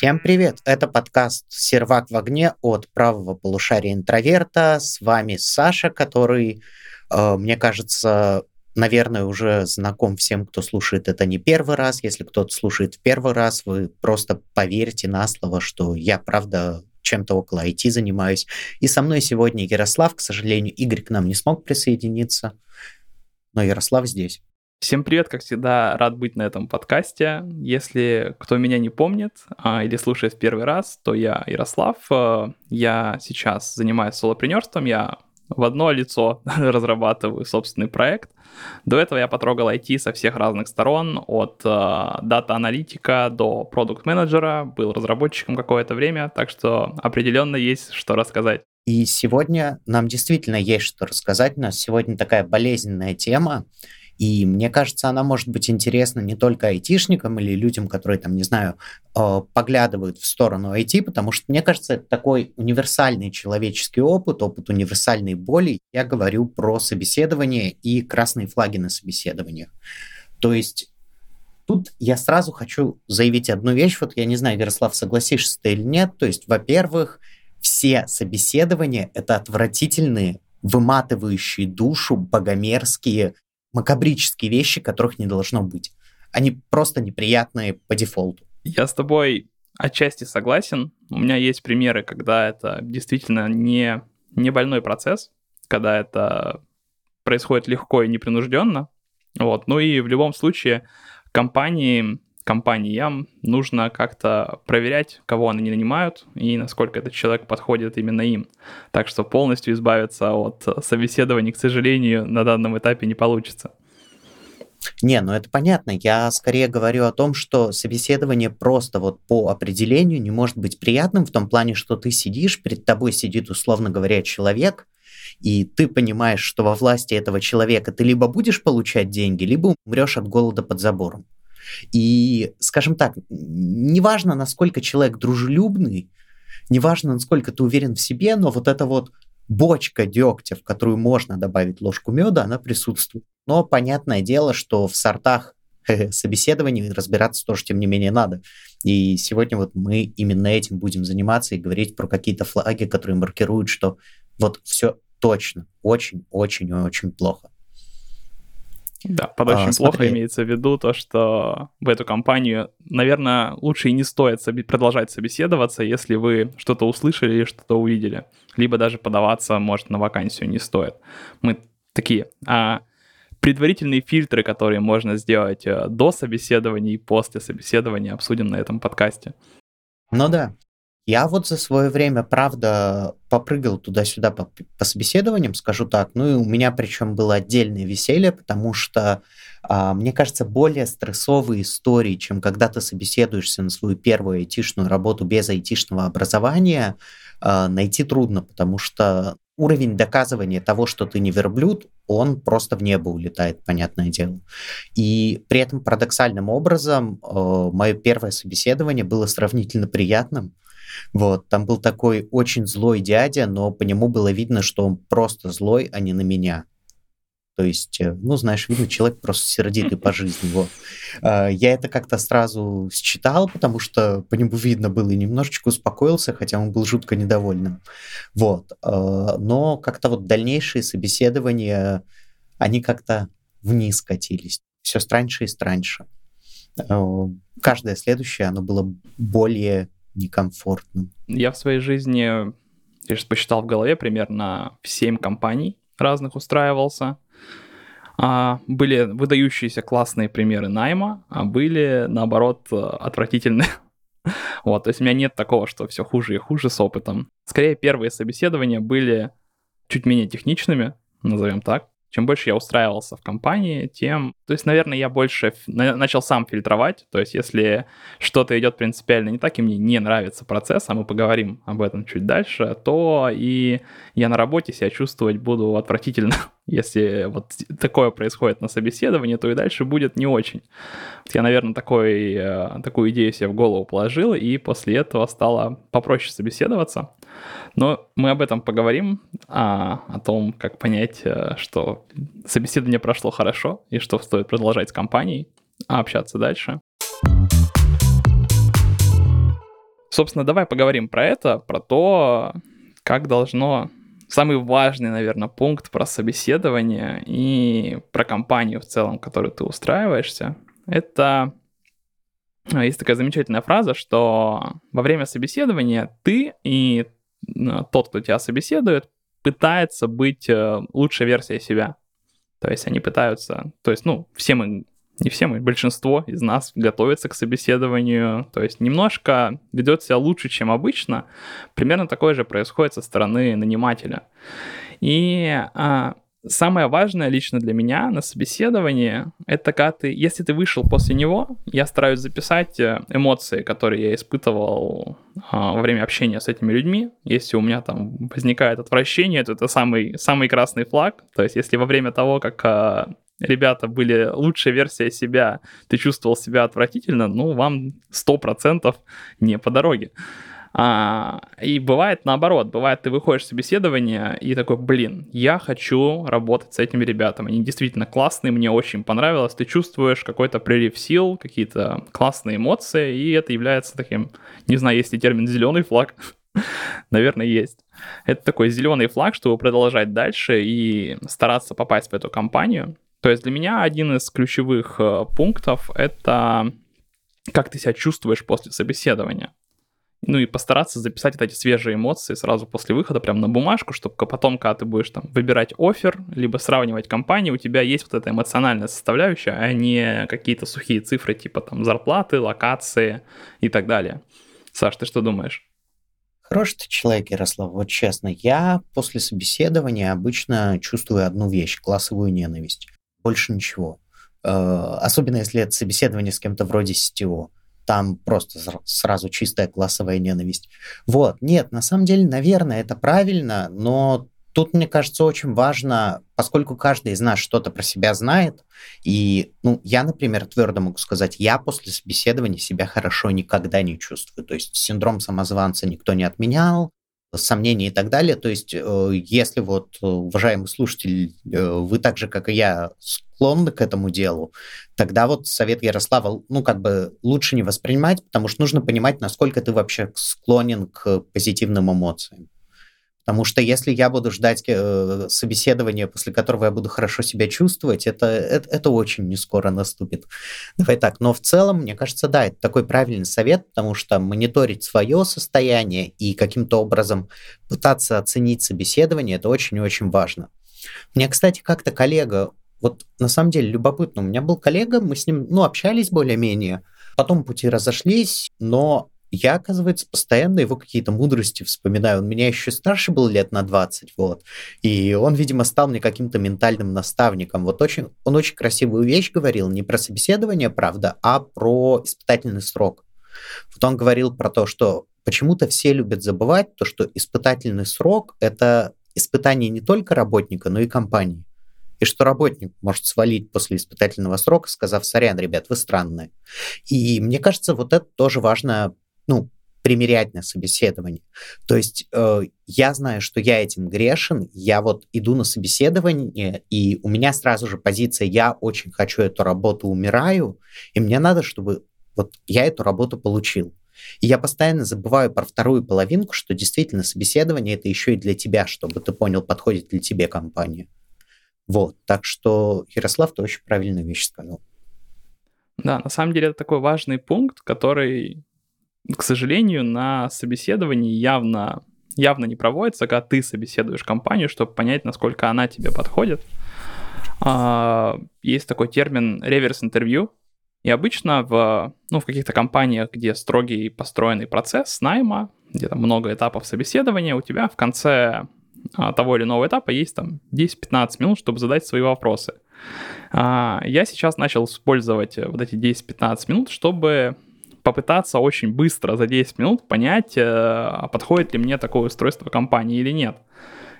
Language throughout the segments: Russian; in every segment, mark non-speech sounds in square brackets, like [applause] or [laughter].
Всем привет! Это подкаст «Сервак в огне» от правого полушария интроверта. С вами Саша, который, э, мне кажется, наверное, уже знаком всем, кто слушает это не первый раз. Если кто-то слушает в первый раз, вы просто поверьте на слово, что я, правда, чем-то около IT занимаюсь. И со мной сегодня Ярослав. К сожалению, Игорь к нам не смог присоединиться, но Ярослав здесь. Всем привет, как всегда, рад быть на этом подкасте. Если кто меня не помнит а, или слушает в первый раз, то я Ярослав. А, я сейчас занимаюсь солопренерством, я в одно лицо [laughs] разрабатываю собственный проект. До этого я потрогал IT со всех разных сторон, от э, дата-аналитика до продукт-менеджера, был разработчиком какое-то время, так что определенно есть что рассказать. И сегодня нам действительно есть что рассказать. У нас сегодня такая болезненная тема. И мне кажется, она может быть интересна не только айтишникам или людям, которые, там, не знаю, э, поглядывают в сторону IT, потому что, мне кажется, это такой универсальный человеческий опыт, опыт универсальной боли. Я говорю про собеседование и красные флаги на собеседованиях. То есть Тут я сразу хочу заявить одну вещь, вот я не знаю, Ярослав, согласишься ты или нет, то есть, во-первых, все собеседования — это отвратительные, выматывающие душу, богомерзкие, макабрические вещи, которых не должно быть. Они просто неприятные по дефолту. Я с тобой отчасти согласен. У меня есть примеры, когда это действительно не, не больной процесс, когда это происходит легко и непринужденно. Вот. Ну и в любом случае компании, компаниям нужно как-то проверять, кого они нанимают и насколько этот человек подходит именно им. Так что полностью избавиться от собеседований, к сожалению, на данном этапе не получится. Не, ну это понятно. Я скорее говорю о том, что собеседование просто вот по определению не может быть приятным в том плане, что ты сидишь, перед тобой сидит, условно говоря, человек, и ты понимаешь, что во власти этого человека ты либо будешь получать деньги, либо умрешь от голода под забором. И, скажем так, неважно, насколько человек дружелюбный, неважно, насколько ты уверен в себе, но вот эта вот бочка дегтя, в которую можно добавить ложку меда, она присутствует. Но понятное дело, что в сортах [laughs] собеседований разбираться тоже, тем не менее, надо. И сегодня вот мы именно этим будем заниматься и говорить про какие-то флаги, которые маркируют, что вот все точно очень-очень-очень плохо. Да, под очень а, плохо смотри. имеется в виду то, что в эту компанию, наверное, лучше и не стоит соби- продолжать собеседоваться, если вы что-то услышали или что-то увидели. Либо даже подаваться, может, на вакансию не стоит. Мы такие. А предварительные фильтры, которые можно сделать э, до собеседования и после собеседования, обсудим на этом подкасте. Ну да. Я вот за свое время, правда, попрыгал туда-сюда по, по собеседованиям, скажу так. Ну и у меня причем было отдельное веселье, потому что, а, мне кажется, более стрессовые истории, чем когда ты собеседуешься на свою первую айтишную работу без айтишного образования, а, найти трудно, потому что уровень доказывания того, что ты не верблюд, он просто в небо улетает, понятное дело. И при этом парадоксальным образом э, мое первое собеседование было сравнительно приятным, вот, там был такой очень злой дядя, но по нему было видно, что он просто злой, а не на меня. То есть, э, ну, знаешь, видно, человек просто сердитый по жизни. Вот. А, я это как-то сразу считал, потому что по нему видно было и немножечко успокоился, хотя он был жутко недовольным. Вот. А, но как-то вот дальнейшие собеседования, они как-то вниз катились. Все страньше и страньше. А, каждое следующее, оно было более некомфортным. Я в своей жизни, я сейчас посчитал в голове, примерно в 7 компаний разных устраивался. А, были выдающиеся классные примеры найма, а были, наоборот, отвратительные. [laughs] Вот, то есть у меня нет такого, что все хуже и хуже с опытом. Скорее, первые собеседования были чуть менее техничными, назовем так. Чем больше я устраивался в компании, тем... То есть, наверное, я больше начал сам фильтровать. То есть, если что-то идет принципиально не так, и мне не нравится процесс, а мы поговорим об этом чуть дальше, то и я на работе себя чувствовать буду отвратительно. [laughs] Если вот такое происходит на собеседовании, то и дальше будет не очень. Вот я, наверное, такой, э, такую идею себе в голову положил, и после этого стало попроще собеседоваться. Но мы об этом поговорим, а, о том, как понять, э, что собеседование прошло хорошо и что стоит продолжать с компанией, а общаться дальше. Собственно, давай поговорим про это, про то, как должно... Самый важный, наверное, пункт про собеседование и про компанию в целом, в которой ты устраиваешься, это а, есть такая замечательная фраза, что во время собеседования ты и тот, кто тебя собеседует, пытается быть э, лучшей версией себя. То есть они пытаются, то есть, ну, все мы, не все мы, большинство из нас готовится к собеседованию, то есть немножко ведет себя лучше, чем обычно. Примерно такое же происходит со стороны нанимателя. И а, самое важное лично для меня на собеседовании, это когда ты, если ты вышел после него, я стараюсь записать э, эмоции, которые я испытывал а, во время общения с этими людьми. Если у меня там возникает отвращение, то это самый, самый красный флаг. То есть если во время того, как а, ребята были лучшая версия себя, ты чувствовал себя отвратительно, ну, вам 100% не по дороге. А, и бывает наоборот, бывает, ты выходишь в собеседование и такой, блин, я хочу работать с этими ребятами. Они действительно классные, мне очень понравилось. Ты чувствуешь какой-то прилив сил, какие-то классные эмоции, и это является таким, не знаю, есть ли термин зеленый флаг, [laughs] наверное, есть. Это такой зеленый флаг, чтобы продолжать дальше и стараться попасть в эту компанию. То есть для меня один из ключевых э, пунктов это как ты себя чувствуешь после собеседования ну и постараться записать вот эти свежие эмоции сразу после выхода прям на бумажку, чтобы потом, когда ты будешь там выбирать офер, либо сравнивать компании, у тебя есть вот эта эмоциональная составляющая, а не какие-то сухие цифры типа там зарплаты, локации и так далее. Саш, ты что думаешь? Хороший ты человек, Ярослав, вот честно. Я после собеседования обычно чувствую одну вещь – классовую ненависть. Больше ничего. Э, особенно если это собеседование с кем-то вроде сетевого там просто сразу чистая классовая ненависть. Вот, нет, на самом деле, наверное, это правильно, но тут, мне кажется, очень важно, поскольку каждый из нас что-то про себя знает, и, ну, я, например, твердо могу сказать, я после собеседования себя хорошо никогда не чувствую. То есть синдром самозванца никто не отменял, сомнений и так далее. То есть, э, если вот, э, уважаемый слушатель, э, вы так же, как и я, склонны к этому делу, тогда вот совет Ярослава, ну, как бы лучше не воспринимать, потому что нужно понимать, насколько ты вообще склонен к позитивным эмоциям. Потому что если я буду ждать э, собеседования, после которого я буду хорошо себя чувствовать, это, это, это очень не скоро наступит. Давай так. Но в целом, мне кажется, да, это такой правильный совет, потому что мониторить свое состояние и каким-то образом пытаться оценить собеседование, это очень и очень важно. Мне, кстати, как-то коллега, вот на самом деле любопытно, у меня был коллега, мы с ним, ну, общались более-менее, потом пути разошлись, но я, оказывается, постоянно его какие-то мудрости вспоминаю. Он меня еще старше был лет на 20, вот. И он, видимо, стал мне каким-то ментальным наставником. Вот очень, он очень красивую вещь говорил, не про собеседование, правда, а про испытательный срок. Вот он говорил про то, что почему-то все любят забывать то, что испытательный срок – это испытание не только работника, но и компании. И что работник может свалить после испытательного срока, сказав, сорян, ребят, вы странные. И мне кажется, вот это тоже важно ну, примерять на собеседование. То есть э, я знаю, что я этим грешен, я вот иду на собеседование, и у меня сразу же позиция «я очень хочу эту работу, умираю», и мне надо, чтобы вот я эту работу получил. И я постоянно забываю про вторую половинку, что действительно собеседование это еще и для тебя, чтобы ты понял, подходит ли тебе компания. Вот, так что Ярослав, ты очень правильную вещь сказал. Да, на самом деле это такой важный пункт, который к сожалению, на собеседовании явно, явно не проводится, когда ты собеседуешь компанию, чтобы понять, насколько она тебе подходит. А, есть такой термин реверс-интервью, и обычно в, ну, в каких-то компаниях, где строгий построенный процесс найма, где там много этапов собеседования, у тебя в конце а, того или иного этапа есть там 10-15 минут, чтобы задать свои вопросы. А, я сейчас начал использовать вот эти 10-15 минут, чтобы попытаться очень быстро за 10 минут понять, э, подходит ли мне такое устройство компании или нет.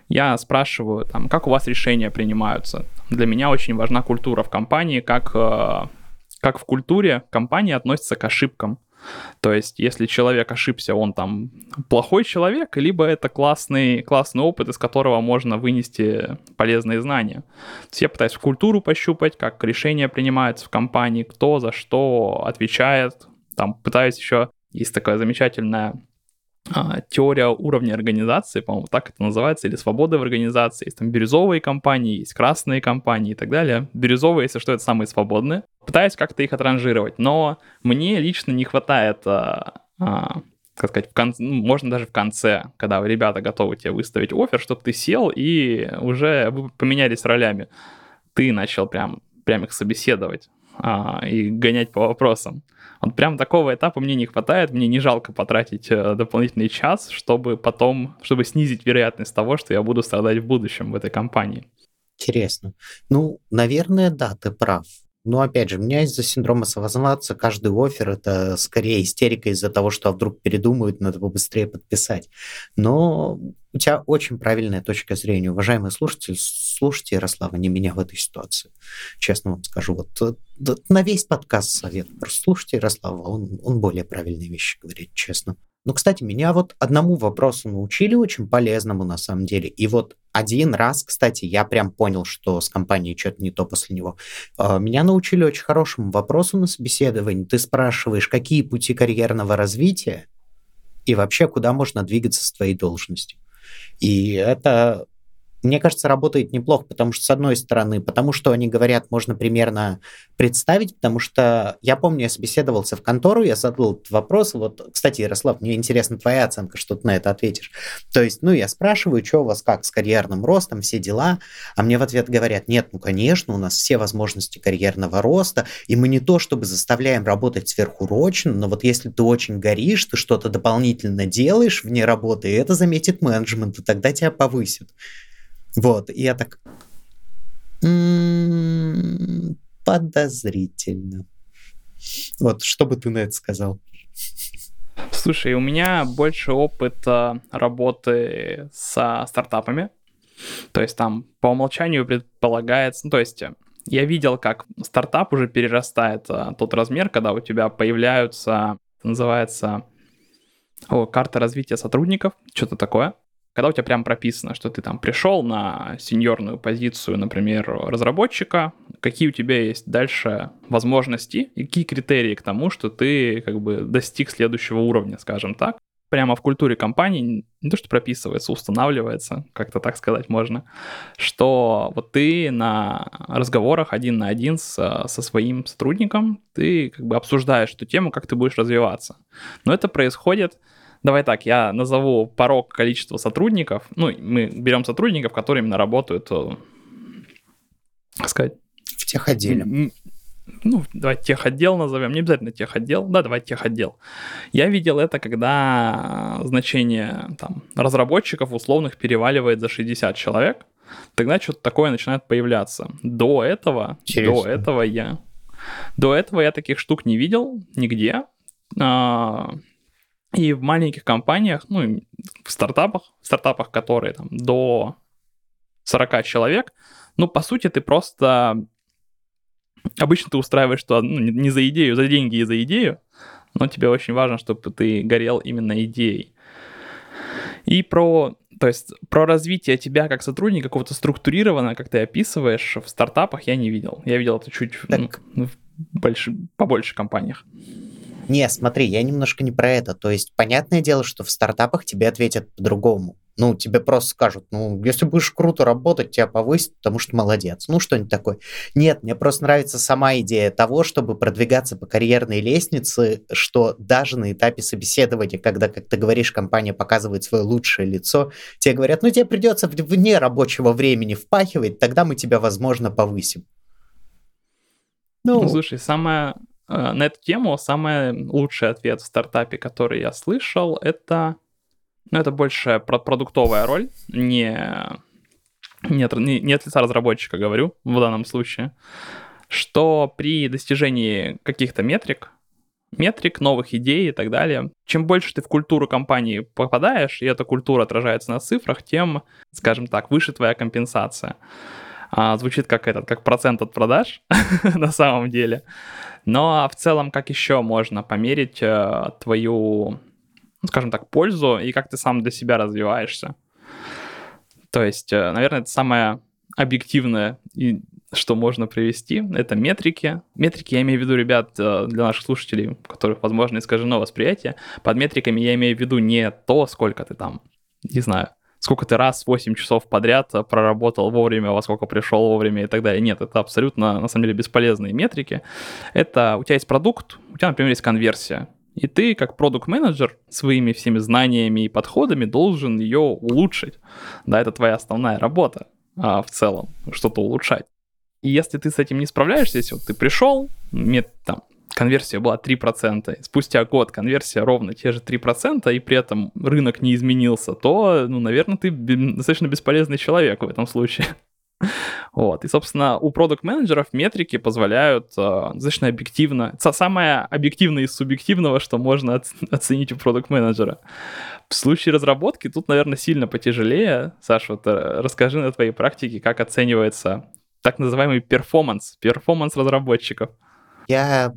Я спрашиваю, там, как у вас решения принимаются. Для меня очень важна культура в компании, как, э, как в культуре компания относится к ошибкам. То есть, если человек ошибся, он там плохой человек, либо это классный, классный опыт, из которого можно вынести полезные знания. То есть я пытаюсь культуру пощупать, как решения принимаются в компании, кто за что отвечает, там пытаюсь еще, есть такая замечательная а, теория уровня организации, по-моему, так это называется, или свободы в организации. Есть там бирюзовые компании, есть красные компании и так далее. Бирюзовые, если что, это самые свободные. Пытаюсь как-то их отранжировать, но мне лично не хватает, а, а, как сказать, в конце, ну, можно даже в конце, когда ребята готовы тебе выставить офер, чтобы ты сел и уже вы поменялись ролями. Ты начал прям, прям их собеседовать а, и гонять по вопросам. Вот прям такого этапа мне не хватает, мне не жалко потратить э, дополнительный час, чтобы потом, чтобы снизить вероятность того, что я буду страдать в будущем в этой компании. Интересно. Ну, наверное, да, ты прав. Но опять же, у меня из-за синдрома самозванца каждый офер это скорее истерика из-за того, что вдруг передумают, надо побыстрее подписать. Но у тебя очень правильная точка зрения. Уважаемый слушатель, слушайте Ярослава, не меня в этой ситуации. Честно вам скажу, вот э, на весь подкаст совет. Просто слушайте Ярослава, он, он более правильные вещи говорит, честно. Ну, кстати, меня вот одному вопросу научили очень полезному на самом деле. И вот один раз, кстати, я прям понял, что с компанией что-то не то после него. А, меня научили очень хорошему вопросу на собеседовании. Ты спрашиваешь, какие пути карьерного развития и вообще куда можно двигаться с твоей должностью. И это мне кажется, работает неплохо, потому что, с одной стороны, потому что они говорят, можно примерно представить, потому что я помню, я собеседовался в контору, я задал этот вопрос, вот, кстати, Ярослав, мне интересна твоя оценка, что ты на это ответишь. То есть, ну, я спрашиваю, что у вас как с карьерным ростом, все дела, а мне в ответ говорят, нет, ну, конечно, у нас все возможности карьерного роста, и мы не то, чтобы заставляем работать сверхурочно, но вот если ты очень горишь, ты что-то дополнительно делаешь вне работы, и это заметит менеджмент, и тогда тебя повысят. Вот, и я так... М-м, подозрительно. Вот, что бы ты на это сказал? Слушай, у меня больше опыта работы со стартапами. То есть там по умолчанию предполагается... Ну, то есть я видел, как стартап уже перерастает а, тот размер, когда у тебя появляются, называется, о, карта развития сотрудников, что-то такое когда у тебя прям прописано, что ты там пришел на сеньорную позицию, например, разработчика, какие у тебя есть дальше возможности и какие критерии к тому, что ты как бы достиг следующего уровня, скажем так. Прямо в культуре компании не то, что прописывается, устанавливается, как-то так сказать можно, что вот ты на разговорах один на один со, со своим сотрудником, ты как бы обсуждаешь эту тему, как ты будешь развиваться. Но это происходит Давай так, я назову порог количества сотрудников. Ну, мы берем сотрудников, которые именно работают, как э, сказать... В техотделе. Ну, давай техотдел назовем, не обязательно техотдел, да, давай техотдел. Я видел это, когда значение там, разработчиков условных переваливает за 60 человек, тогда что-то такое начинает появляться. До этого, Интересно. до этого я, до этого я таких штук не видел нигде. И в маленьких компаниях, ну, в стартапах, в стартапах, которые там до 40 человек, ну, по сути, ты просто... Обычно ты устраиваешь что ну, не за идею, за деньги и за идею, но тебе очень важно, чтобы ты горел именно идеей. И про, то есть, про развитие тебя как сотрудника, какого-то структурированного, как ты описываешь, в стартапах я не видел. Я видел это чуть так. ну, в больше, побольше компаниях. Не, смотри, я немножко не про это. То есть, понятное дело, что в стартапах тебе ответят по-другому. Ну, тебе просто скажут, ну, если будешь круто работать, тебя повысят, потому что молодец. Ну, что-нибудь такое. Нет, мне просто нравится сама идея того, чтобы продвигаться по карьерной лестнице, что даже на этапе собеседования, когда, как ты говоришь, компания показывает свое лучшее лицо, тебе говорят, ну, тебе придется вне рабочего времени впахивать, тогда мы тебя, возможно, повысим. Ну, ну слушай, самое на эту тему самый лучший ответ в стартапе, который я слышал, это, ну, это больше про продуктовая роль, не, не, от, не, не от лица разработчика говорю в данном случае, что при достижении каких-то метрик, метрик, новых идей и так далее. Чем больше ты в культуру компании попадаешь, и эта культура отражается на цифрах, тем, скажем так, выше твоя компенсация. А, звучит как этот, как процент от продаж [laughs] на самом деле. Но в целом, как еще можно померить э, твою, ну, скажем так, пользу и как ты сам для себя развиваешься? То есть, э, наверное, это самое объективное и что можно привести, это метрики. Метрики я имею в виду, ребят, э, для наших слушателей, у которых, возможно, искажено восприятие. Под метриками я имею в виду не то, сколько ты там, не знаю, сколько ты раз 8 часов подряд проработал вовремя, во сколько пришел вовремя и так далее. Нет, это абсолютно, на самом деле, бесполезные метрики. Это у тебя есть продукт, у тебя, например, есть конверсия. И ты, как продукт-менеджер, своими всеми знаниями и подходами должен ее улучшить. Да, это твоя основная работа а, в целом, что-то улучшать. И если ты с этим не справляешься, если вот ты пришел, мне там конверсия была 3%, спустя год конверсия ровно те же 3%, и при этом рынок не изменился, то, ну, наверное, ты достаточно бесполезный человек в этом случае. [laughs] Вот. И, собственно, у продукт-менеджеров метрики позволяют э, достаточно объективно, самое объективное из субъективного, что можно [laughs] оценить у продукт-менеджера. В случае разработки тут, наверное, сильно потяжелее. Саша, вот э, расскажи на твоей практике, как оценивается так называемый performance, performance разработчиков. Я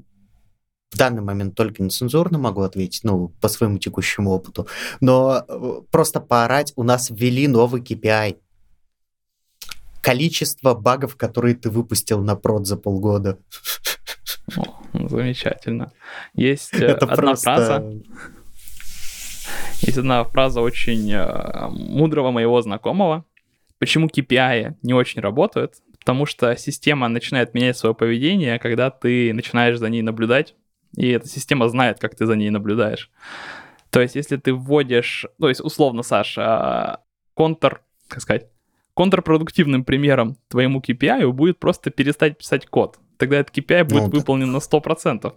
в данный момент только нецензурно могу ответить, ну, по своему текущему опыту, но э, просто поорать, у нас ввели новый KPI. Количество багов, которые ты выпустил на прод за полгода. О, замечательно. Есть э, Это одна просто... фраза. Есть одна фраза очень э, мудрого моего знакомого. Почему KPI не очень работают? Потому что система начинает менять свое поведение, когда ты начинаешь за ней наблюдать, и эта система знает, как ты за ней наблюдаешь. То есть, если ты вводишь, то есть, условно, Саша, контр, как сказать, контрпродуктивным примером твоему KPI будет просто перестать писать код. Тогда этот KPI будет ну, выполнен на 100%.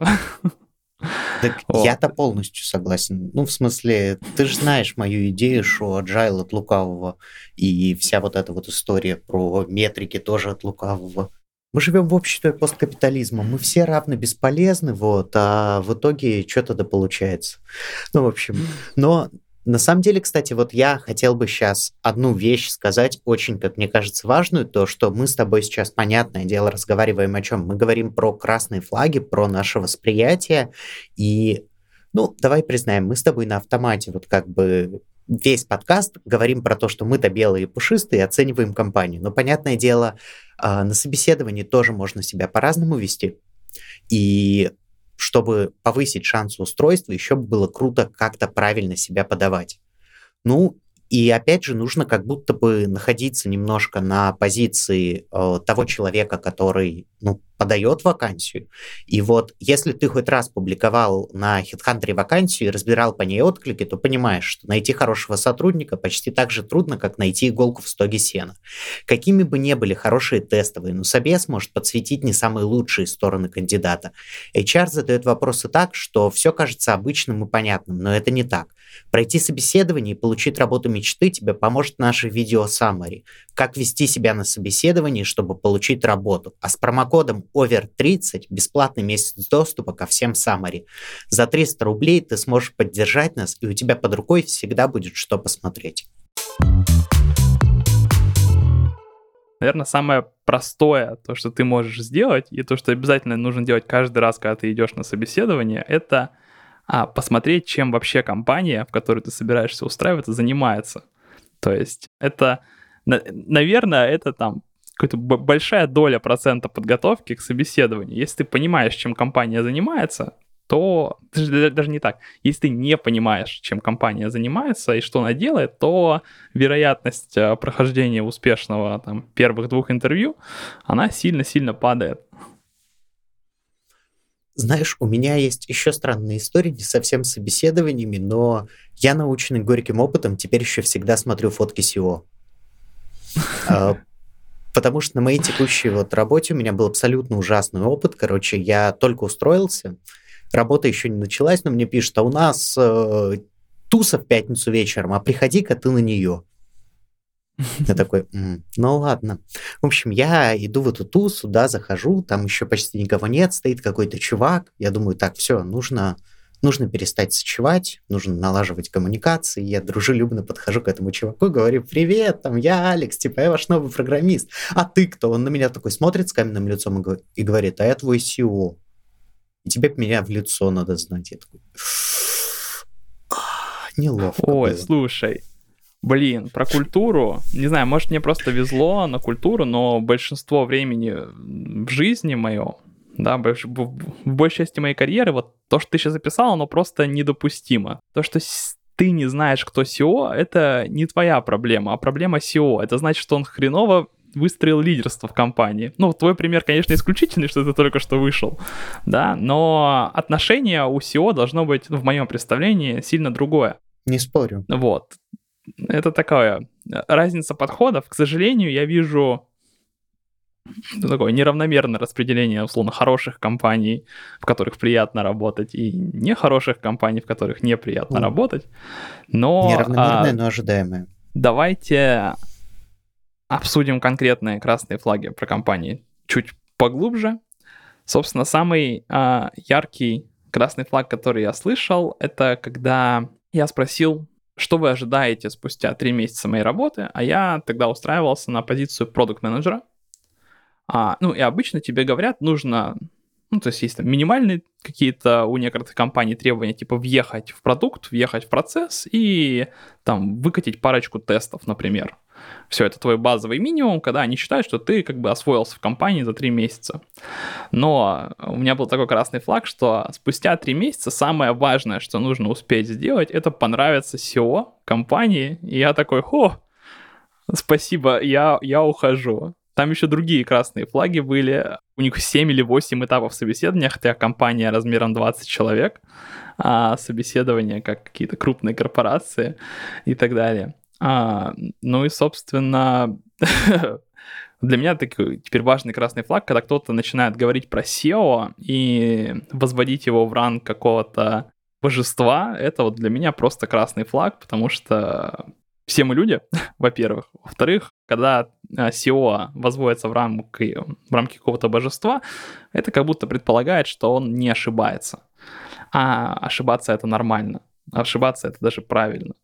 Так [laughs] вот. я-то полностью согласен. Ну, в смысле, ты же знаешь мою идею, что agile от лукавого, и вся вот эта вот история про метрики тоже от лукавого. Мы живем в обществе посткапитализма, мы все равны бесполезны, вот, а в итоге что тогда получается? Ну, в общем, [laughs] но на самом деле, кстати, вот я хотел бы сейчас одну вещь сказать, очень, как мне кажется, важную, то, что мы с тобой сейчас, понятное дело, разговариваем о чем? Мы говорим про красные флаги, про наше восприятие, и, ну, давай признаем, мы с тобой на автомате вот как бы весь подкаст говорим про то, что мы-то белые и пушистые, оцениваем компанию. Но, понятное дело, а, на собеседовании тоже можно себя по-разному вести. И чтобы повысить шансы устройства, еще бы было круто как-то правильно себя подавать. Ну, и опять же, нужно как будто бы находиться немножко на позиции э, того человека, который ну, подает вакансию. И вот если ты хоть раз публиковал на HeadHunter вакансию и разбирал по ней отклики, то понимаешь, что найти хорошего сотрудника почти так же трудно, как найти иголку в стоге сена. Какими бы ни были хорошие тестовые, но собес может подсветить не самые лучшие стороны кандидата. HR задает вопросы так, что все кажется обычным и понятным, но это не так. Пройти собеседование и получить работу мечты тебе поможет наше видео summary. Как вести себя на собеседовании, чтобы получить работу. А с промокодом OVER30 бесплатный месяц доступа ко всем summary. За 300 рублей ты сможешь поддержать нас, и у тебя под рукой всегда будет что посмотреть. Наверное, самое простое, то, что ты можешь сделать, и то, что обязательно нужно делать каждый раз, когда ты идешь на собеседование, это а посмотреть, чем вообще компания, в которую ты собираешься устраиваться, занимается. То есть это, наверное, это там какая-то большая доля процента подготовки к собеседованию. Если ты понимаешь, чем компания занимается, то даже не так. Если ты не понимаешь, чем компания занимается и что она делает, то вероятность э, прохождения успешного там, первых двух интервью, она сильно-сильно падает. Знаешь, у меня есть еще странная история, не совсем с собеседованиями, но я, наученный горьким опытом, теперь еще всегда смотрю фотки SEO. [laughs] Потому что на моей текущей вот работе у меня был абсолютно ужасный опыт. Короче, я только устроился, работа еще не началась, но мне пишут, а у нас э, туса в пятницу вечером, а приходи-ка ты на нее. Я [laughs] такой, ну ладно. В общем, я иду в эту тусу, да, захожу, там еще почти никого нет, стоит какой-то чувак. Я думаю, так, все, нужно, нужно перестать сочевать, нужно налаживать коммуникации. Я дружелюбно подхожу к этому чуваку, говорю, привет, там, я Алекс, типа, я ваш новый программист. А ты кто? Он на меня такой смотрит с каменным лицом и говорит, а я твой SEO. И тебе меня в лицо надо знать. Я такой, неловко. Ой, было. слушай, Блин, про культуру. Не знаю, может, мне просто везло на культуру, но большинство времени в жизни мое, да, в большей части моей карьеры, вот то, что ты сейчас записал, оно просто недопустимо. То, что ты не знаешь, кто SEO, это не твоя проблема, а проблема SEO. Это значит, что он хреново выстроил лидерство в компании. Ну, твой пример, конечно, исключительный, что ты только что вышел, да, но отношение у SEO должно быть, в моем представлении, сильно другое. Не спорю. Вот. Это такая разница подходов. К сожалению, я вижу [laughs] ну, такое неравномерное распределение, условно, хороших компаний, в которых приятно работать, и нехороших компаний, в которых неприятно mm. работать. Но, Неравномерное, а, но ожидаемое. Давайте обсудим конкретные красные флаги про компании чуть поглубже. Собственно, самый а, яркий красный флаг, который я слышал, это когда я спросил, что вы ожидаете спустя три месяца моей работы, а я тогда устраивался на позицию продукт менеджера а, ну и обычно тебе говорят, нужно, ну то есть есть там минимальные какие-то у некоторых компаний требования, типа въехать в продукт, въехать в процесс и там выкатить парочку тестов, например. Все, это твой базовый минимум, когда они считают, что ты как бы освоился в компании за три месяца. Но у меня был такой красный флаг, что спустя три месяца самое важное, что нужно успеть сделать, это понравиться SEO компании. И я такой, хо, спасибо, я, я ухожу. Там еще другие красные флаги были. У них 7 или 8 этапов собеседования, хотя компания размером 20 человек, а собеседование как какие-то крупные корпорации и так далее. А, ну и, собственно, [laughs] для меня такой теперь важный красный флаг, когда кто-то начинает говорить про SEO и возводить его в ранг какого-то божества, это вот для меня просто красный флаг, потому что все мы люди, [laughs] во-первых. Во-вторых, когда SEO а, возводится в рамки, в рамки какого-то божества, это как будто предполагает, что он не ошибается. А ошибаться это нормально. Ошибаться это даже правильно.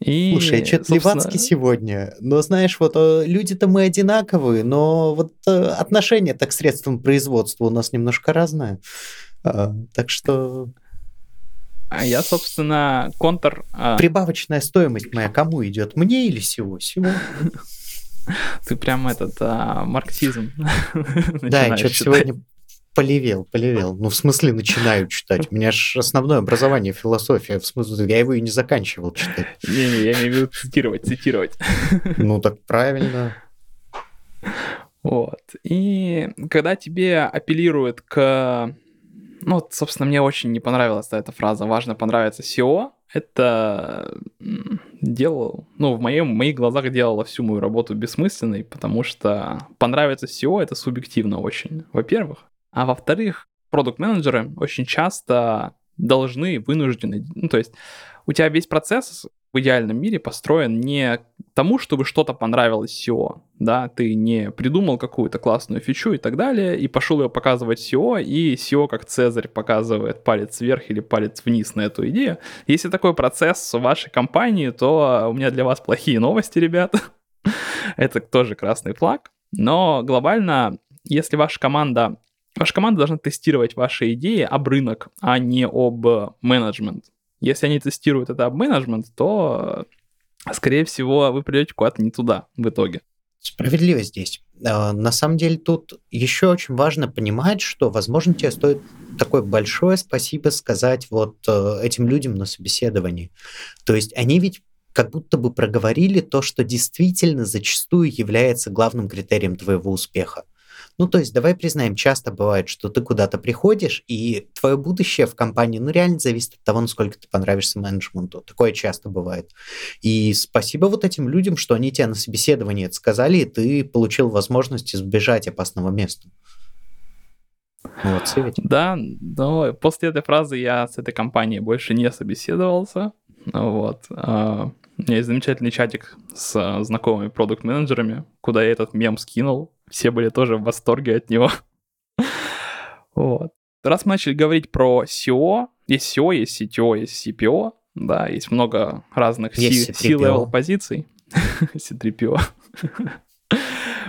И, Слушай, что-то собственно... сегодня. Но знаешь, вот э, люди-то мы одинаковые, но вот э, отношение так к средствам производства у нас немножко разное. А, так что а я, собственно, контр... А, Прибавочная стоимость моя кому идет? Мне или всего? Всего. [laughs] [laughs] Ты прям этот а, марксизм. [laughs] Да, я что-то сегодня полевел, полевел. Ну, в смысле, начинаю читать. У меня же основное образование философия. В смысле, я его и не заканчивал читать. Не-не, я имею в виду цитировать, цитировать. [laughs] Ну, так правильно. Вот. И когда тебе апеллируют к ну, собственно, мне очень не понравилась эта фраза «важно понравиться SEO». Это делал, ну, в, моем, в моих глазах делало всю мою работу бессмысленной, потому что понравится SEO — это субъективно очень, во-первых. А во-вторых, продукт-менеджеры очень часто должны, вынуждены, ну, то есть у тебя весь процесс в идеальном мире построен не тому, чтобы что-то понравилось SEO, да, ты не придумал какую-то классную фичу и так далее, и пошел ее показывать SEO, и SEO как Цезарь показывает палец вверх или палец вниз на эту идею. Если такой процесс в вашей компании, то у меня для вас плохие новости, ребята. [laughs] Это тоже красный флаг. Но глобально, если ваша команда Ваша команда должна тестировать ваши идеи об рынок, а не об менеджмент. Если они тестируют это менеджмент, то, скорее всего, вы придете куда-то не туда в итоге. Справедливо здесь. А, на самом деле тут еще очень важно понимать, что, возможно, тебе стоит такое большое спасибо сказать вот э, этим людям на собеседовании. То есть они ведь как будто бы проговорили то, что действительно зачастую является главным критерием твоего успеха. Ну, то есть, давай признаем, часто бывает, что ты куда-то приходишь, и твое будущее в компании, ну, реально зависит от того, насколько ты понравишься менеджменту. Такое часто бывает. И спасибо вот этим людям, что они тебе на собеседовании это сказали, и ты получил возможность избежать опасного места. Молодцы ведь. Да, но после этой фразы я с этой компанией больше не собеседовался. Вот. А, у меня есть замечательный чатик с знакомыми продукт-менеджерами, куда я этот мем скинул все были тоже в восторге от него. [laughs] вот. Раз мы начали говорить про SEO, есть SEO, есть CTO, есть CPO, да, есть много разных C-level позиций. [laughs] C3PO.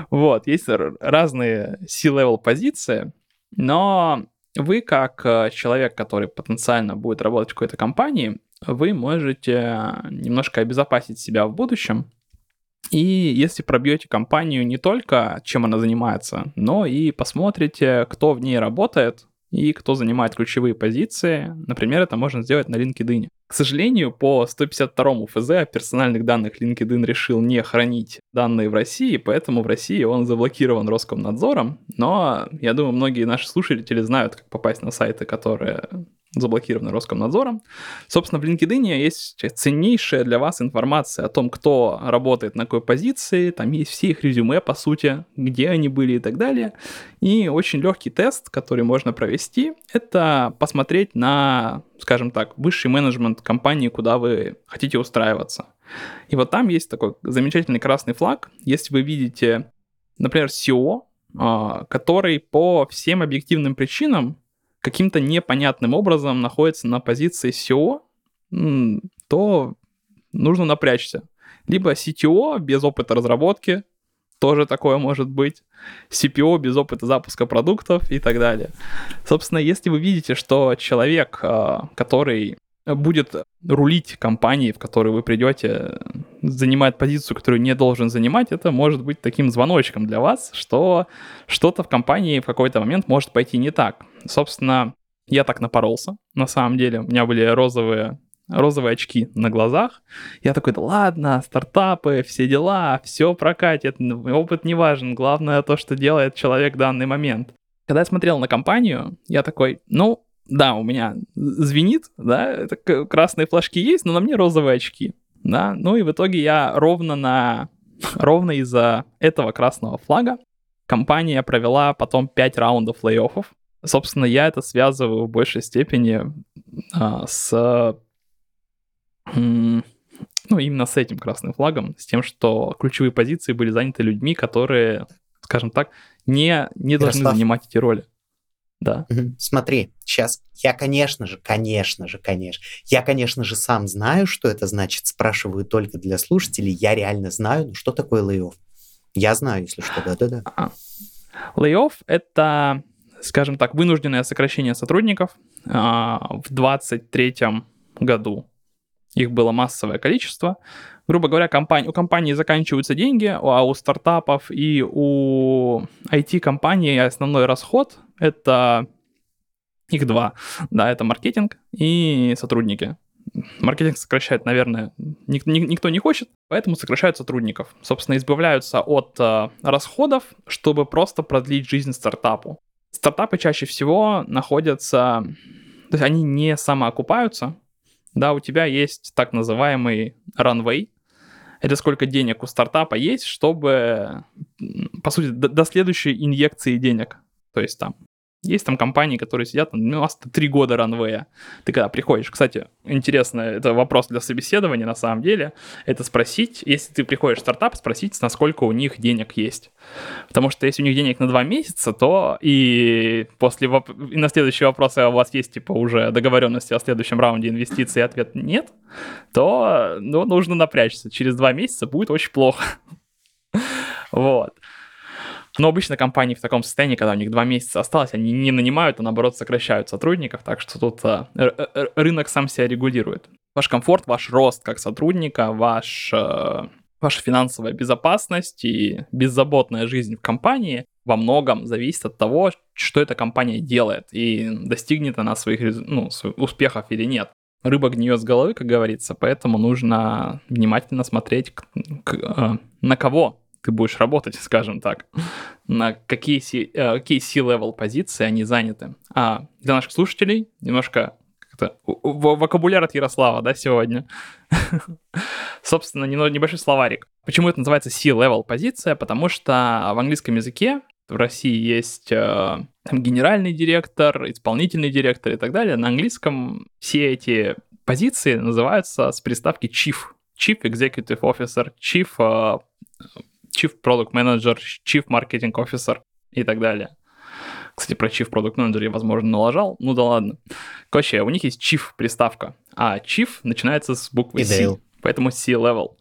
вот, есть разные C-level позиции, но вы как э, человек, который потенциально будет работать в какой-то компании, вы можете немножко обезопасить себя в будущем. И если пробьете компанию не только, чем она занимается, но и посмотрите, кто в ней работает, и кто занимает ключевые позиции. Например, это можно сделать на LinkedIn. К сожалению, по 152 ФЗ о персональных данных LinkedIn решил не хранить данные в России, поэтому в России он заблокирован Роскомнадзором. Но я думаю, многие наши слушатели знают, как попасть на сайты, которые заблокированы Роскомнадзором. Собственно, в LinkedIn есть ценнейшая для вас информация о том, кто работает на какой позиции, там есть все их резюме, по сути, где они были и так далее. И очень легкий тест, который можно провести, это посмотреть на, скажем так, высший менеджмент компании, куда вы хотите устраиваться. И вот там есть такой замечательный красный флаг. Если вы видите, например, CEO, а, который по всем объективным причинам каким-то непонятным образом находится на позиции SEO, то нужно напрячься. Либо CTO без опыта разработки, тоже такое может быть, CPO без опыта запуска продуктов и так далее. Собственно, если вы видите, что человек, а, который будет рулить компанией, в которую вы придете, занимает позицию, которую не должен занимать, это может быть таким звоночком для вас, что что-то в компании в какой-то момент может пойти не так. Собственно, я так напоролся, на самом деле. У меня были розовые розовые очки на глазах. Я такой, да ладно, стартапы, все дела, все прокатит, опыт не важен, главное то, что делает человек в данный момент. Когда я смотрел на компанию, я такой, ну, да, у меня звенит, да, красные флажки есть, но на мне розовые очки, да, ну и в итоге я ровно на, ровно из-за этого красного флага компания провела потом 5 раундов плей-оффов. Собственно, я это связываю в большей степени а, с, ну, именно с этим красным флагом, с тем, что ключевые позиции были заняты людьми, которые, скажем так, не, не должны занимать эти роли. Да. Смотри, сейчас я, конечно же, конечно же, конечно, я, конечно же, сам знаю, что это значит, спрашиваю только для слушателей, я реально знаю, ну что такое лей-офф. Я знаю, если что, да-да-да. А, лей-офф — это, скажем так, вынужденное сокращение сотрудников. А, в 2023 году их было массовое количество. Грубо говоря, компания, у компании заканчиваются деньги, а у стартапов и у IT-компаний основной расход это их два. Да, это маркетинг и сотрудники. Маркетинг сокращать, наверное, ник- никто не хочет, поэтому сокращают сотрудников. Собственно, избавляются от э, расходов, чтобы просто продлить жизнь стартапу. Стартапы чаще всего находятся, то есть они не самоокупаются. Да, у тебя есть так называемый runway, это сколько денег у стартапа есть, чтобы, по сути, до, до следующей инъекции денег. То есть там есть там компании, которые сидят, ну, у нас три года ранвея. Ты когда приходишь, кстати, интересно, это вопрос для собеседования на самом деле, это спросить, если ты приходишь в стартап, спросить, насколько у них денег есть. Потому что если у них денег на два месяца, то и после и на следующий вопрос, а у вас есть типа уже договоренности о следующем раунде инвестиций, ответ нет, то ну, нужно напрячься. Через два месяца будет очень плохо. [laughs] Вот. Но обычно компании в таком состоянии, когда у них два месяца осталось, они не нанимают, а наоборот сокращают сотрудников, так что тут а, рынок сам себя регулирует. Ваш комфорт, ваш рост как сотрудника, ваш, а, ваша финансовая безопасность и беззаботная жизнь в компании во многом зависит от того, что эта компания делает и достигнет она своих ну, успехов или нет. Рыба гниет с головы, как говорится, поэтому нужно внимательно смотреть, к, к, э, на кого ты будешь работать, [laughs] скажем так, на какие, э, какие C-level позиции они заняты. А для наших слушателей немножко как-то вокабуляр от Ярослава, да, сегодня. [laughs] Собственно, небольшой словарик. Почему это называется C-level позиция? Потому что в английском языке в России есть э, генеральный директор, исполнительный директор и так далее. На английском все эти позиции называются с приставки chief. Chief Executive Officer, Chief э, Chief Product Manager, Chief Marketing Officer и так далее. Кстати, про Chief Product Manager я, возможно, налажал. Ну да ладно. Короче, у них есть Chief приставка, а Chief начинается с буквы и C, поэтому C-level.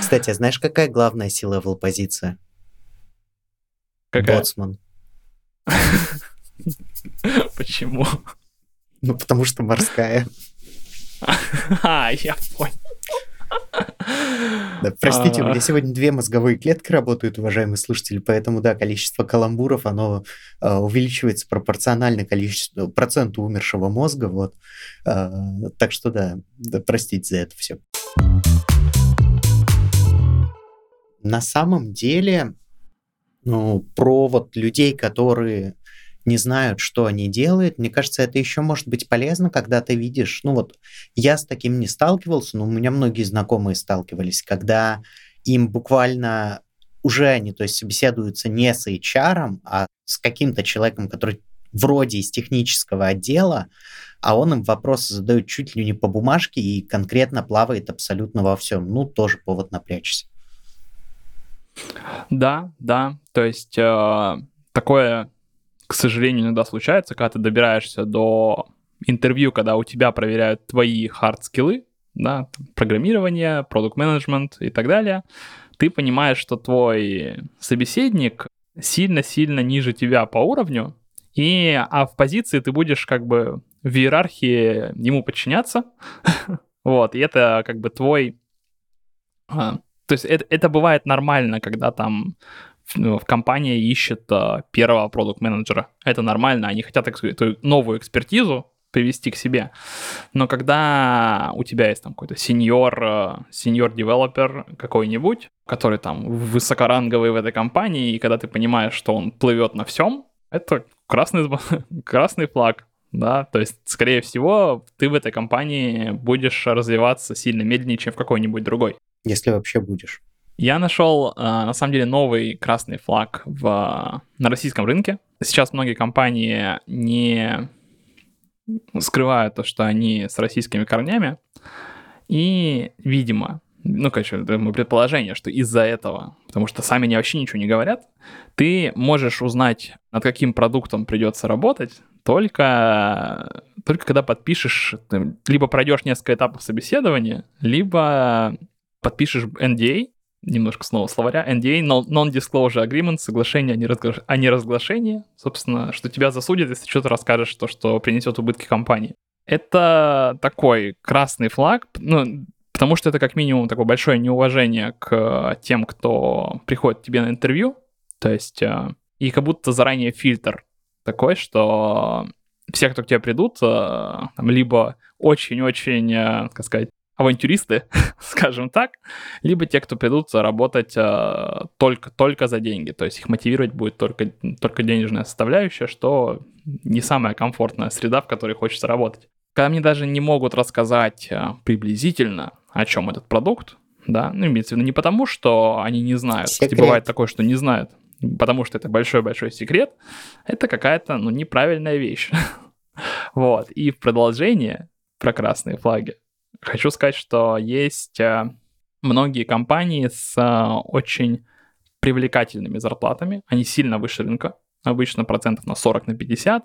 Кстати, а знаешь, какая главная C-level позиция? Какая? Боцман. [laughs] Почему? Ну, потому что морская. [laughs] А, я понял. [laughs] Да, простите, у меня а. сегодня две мозговые клетки работают, уважаемые слушатели, поэтому, да, количество каламбуров, оно э, увеличивается пропорционально количеству, проценту умершего мозга, вот. Э, так что, да, да, простите за это все. На самом деле, ну, про вот людей, которые не знают, что они делают. Мне кажется, это еще может быть полезно, когда ты видишь, ну вот я с таким не сталкивался, но у меня многие знакомые сталкивались, когда им буквально уже они, то есть собеседуются не с HR, а с каким-то человеком, который вроде из технического отдела, а он им вопросы задает чуть ли не по бумажке и конкретно плавает абсолютно во всем. Ну, тоже повод напрячься. Да, да. То есть э, такое к сожалению, иногда случается, когда ты добираешься до интервью, когда у тебя проверяют твои хард-скиллы, да, программирование, продукт менеджмент и так далее, ты понимаешь, что твой собеседник сильно-сильно ниже тебя по уровню, и, а в позиции ты будешь как бы в иерархии ему подчиняться, [laughs] вот, и это как бы твой... А, то есть это, это бывает нормально, когда там в компании ищет а, первого продукт-менеджера. Это нормально, они хотят эту новую экспертизу привести к себе. Но когда у тебя есть там какой-то сеньор, сеньор девелопер какой-нибудь, который там высокоранговый в этой компании, и когда ты понимаешь, что он плывет на всем, это красный, [laughs] красный флаг. Да, то есть, скорее всего, ты в этой компании будешь развиваться сильно медленнее, чем в какой-нибудь другой. Если вообще будешь. Я нашел, а, на самом деле, новый красный флаг в, на российском рынке. Сейчас многие компании не скрывают то, что они с российскими корнями. И, видимо, ну, короче, это мое предположение, что из-за этого, потому что сами они вообще ничего не говорят, ты можешь узнать, над каким продуктом придется работать, только, только когда подпишешь, либо пройдешь несколько этапов собеседования, либо подпишешь NDA, немножко снова словаря, NDA, Non-Disclosure Agreement, соглашение о, неразгла... о неразглашении, собственно, что тебя засудят, если что-то расскажешь, то, что принесет убытки компании. Это такой красный флаг, ну, потому что это как минимум такое большое неуважение к тем, кто приходит к тебе на интервью, то есть э, и как будто заранее фильтр такой, что все, кто к тебе придут, э, там, либо очень-очень, э, как сказать, авантюристы, [laughs] скажем так, либо те, кто придут работать э, только, только за деньги. То есть их мотивировать будет только, только денежная составляющая, что не самая комфортная среда, в которой хочется работать. Когда мне даже не могут рассказать э, приблизительно, о чем этот продукт, да, ну, имеется в виду не потому, что они не знают. Секрет. Кстати, бывает такое, что не знают, потому что это большой-большой секрет, это какая-то, ну, неправильная вещь. [laughs] вот, и в продолжение про красные флаги Хочу сказать, что есть э, многие компании с э, очень привлекательными зарплатами. Они сильно выше рынка, обычно процентов на 40 на 50,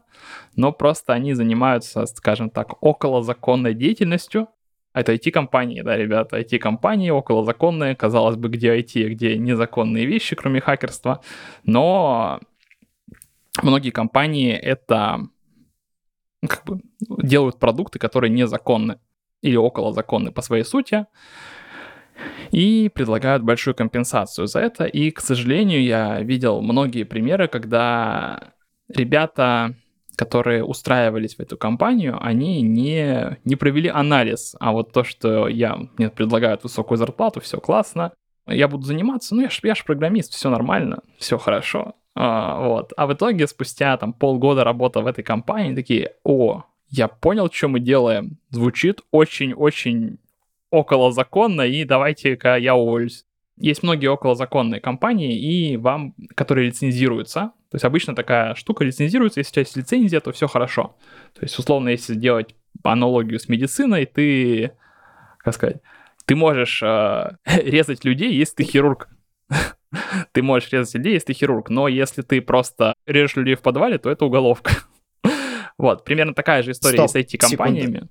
но просто они занимаются, скажем так, около законной деятельностью. Это IT-компании, да, ребята, IT-компании околозаконные, казалось бы, где IT, где незаконные вещи, кроме хакерства, но многие компании это ну, как бы делают продукты, которые незаконны или около законны по своей сути, и предлагают большую компенсацию за это. И, к сожалению, я видел многие примеры, когда ребята, которые устраивались в эту компанию, они не, не провели анализ. А вот то, что я, мне предлагают высокую зарплату, все классно, я буду заниматься, ну я ж, я ж программист, все нормально, все хорошо. А, вот. А в итоге спустя там полгода работы в этой компании такие, о, я понял, что мы делаем. Звучит очень-очень околозаконно, и давайте-ка я уволюсь. Есть многие околозаконные компании, и вам, которые лицензируются. То есть обычно такая штука лицензируется, если у тебя есть лицензия, то все хорошо. То есть, условно, если сделать аналогию с медициной, ты, как сказать, ты можешь э, [laughs] резать людей, если ты хирург. [laughs] ты можешь резать людей, если ты хирург, но если ты просто режешь людей в подвале, то это уголовка. [laughs] Вот, примерно такая же история Стоп, с IT-компаниями.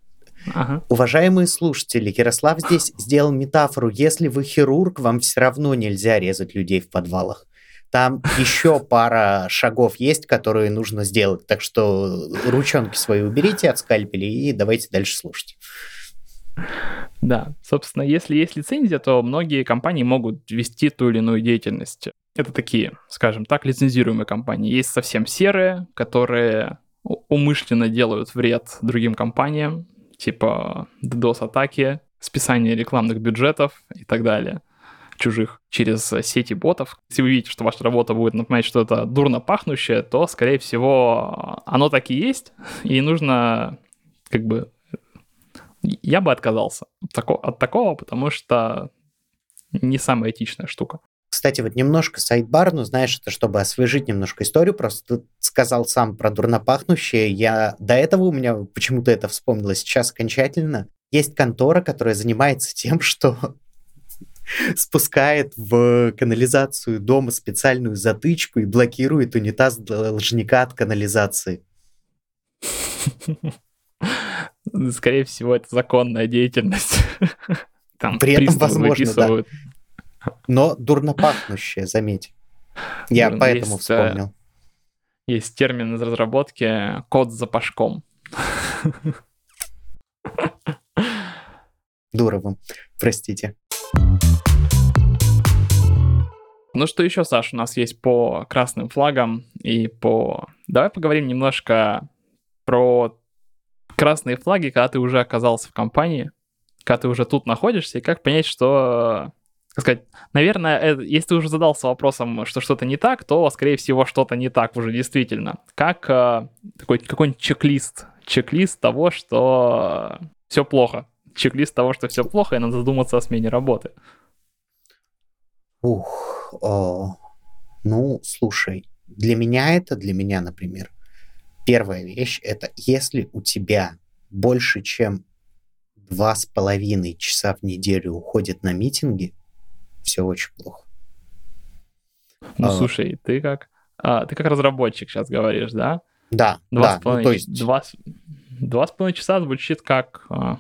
Ага. Уважаемые слушатели, Ярослав здесь сделал метафору. Если вы хирург, вам все равно нельзя резать людей в подвалах. Там еще [laughs] пара шагов есть, которые нужно сделать. Так что ручонки свои уберите от скальпелей и давайте дальше слушать. Да, собственно, если есть лицензия, то многие компании могут вести ту или иную деятельность. Это такие, скажем так, лицензируемые компании. Есть совсем серые, которые умышленно делают вред другим компаниям, типа DDoS-атаки, списание рекламных бюджетов и так далее чужих через сети ботов. Если вы видите, что ваша работа будет напоминать что-то дурно пахнущее, то, скорее всего, оно так и есть, и нужно как бы... Я бы отказался от, тако, от такого, потому что не самая этичная штука. Кстати, вот немножко сайдбар, ну, знаешь, это чтобы освежить немножко историю, просто ты сказал сам про дурнопахнущее. Я до этого у меня почему-то это вспомнилось сейчас окончательно. Есть контора, которая занимается тем, что [laughs] спускает в канализацию дома специальную затычку и блокирует унитаз должника от канализации. [laughs] Скорее всего, это законная деятельность. [laughs] Там При этом, возможно, да. Но дурно пахнущее, заметь. Я Блин, поэтому есть, э, вспомнил. Есть термин из разработки «код за пашком». Дурово, простите. Ну что еще, Саш, у нас есть по красным флагам и по... Давай поговорим немножко про красные флаги, когда ты уже оказался в компании, когда ты уже тут находишься, и как понять, что как сказать, наверное, э, если ты уже задался вопросом, что что-то не так, то, скорее всего, что-то не так уже действительно. Как э, такой какой-нибудь чек-лист, чек-лист того, что все плохо, чек-лист того, что все плохо, и надо задуматься о смене работы. Ух, о, ну, слушай, для меня это, для меня, например, первая вещь, это если у тебя больше, чем два с половиной часа в неделю уходит на митинги, все очень плохо. Ну, а, слушай, ты как, а, ты как разработчик сейчас говоришь, да? Да, два да. С половиной, ну, то есть... Два, два с половиной часа звучит как а,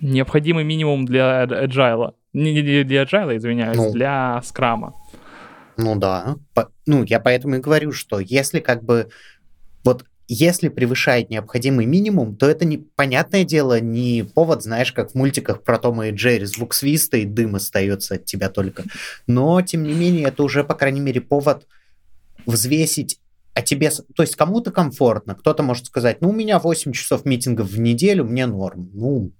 необходимый минимум для agile. Не, не для agile, извиняюсь, ну, для скрама. Ну да. По, ну, я поэтому и говорю, что если как бы вот если превышает необходимый минимум, то это, не, понятное дело, не повод, знаешь, как в мультиках про Тома и Джерри, звук свиста и дым остается от тебя только. Но, тем не менее, это уже, по крайней мере, повод взвесить а тебе, то есть кому-то комфортно, кто-то может сказать, ну, у меня 8 часов митингов в неделю, мне норм. Ну,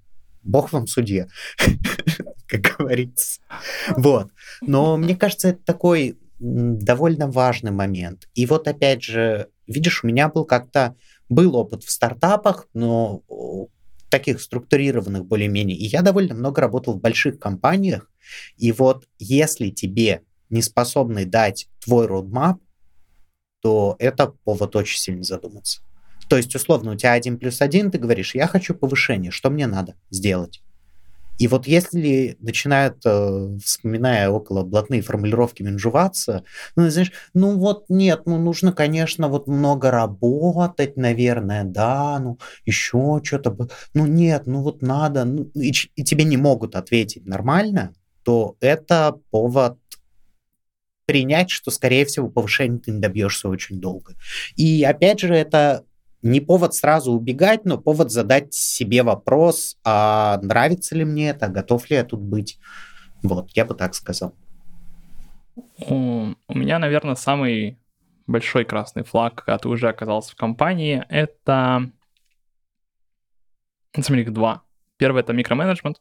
бог вам судья, [laughs] как говорится. Вот. Но мне кажется, это такой довольно важный момент. И вот опять же, видишь, у меня был как-то был опыт в стартапах, но таких структурированных более-менее. И я довольно много работал в больших компаниях. И вот если тебе не способны дать твой roadmap, то это повод очень сильно задуматься. То есть, условно, у тебя один плюс один, ты говоришь, я хочу повышение, что мне надо сделать? И вот если начинают, э, вспоминая около блатные формулировки, менжуваться, ну, знаешь, ну вот нет, ну нужно, конечно, вот много работать, наверное, да, ну еще что-то, ну нет, ну вот надо, ну, и, и тебе не могут ответить нормально, то это повод принять, что, скорее всего, повышение ты не добьешься очень долго. И опять же, это не повод сразу убегать, но повод задать себе вопрос, а нравится ли мне это, готов ли я тут быть. Вот, я бы так сказал. У, меня, наверное, самый большой красный флаг, когда ты уже оказался в компании, это... Самом деле, два. Первый — это микроменеджмент.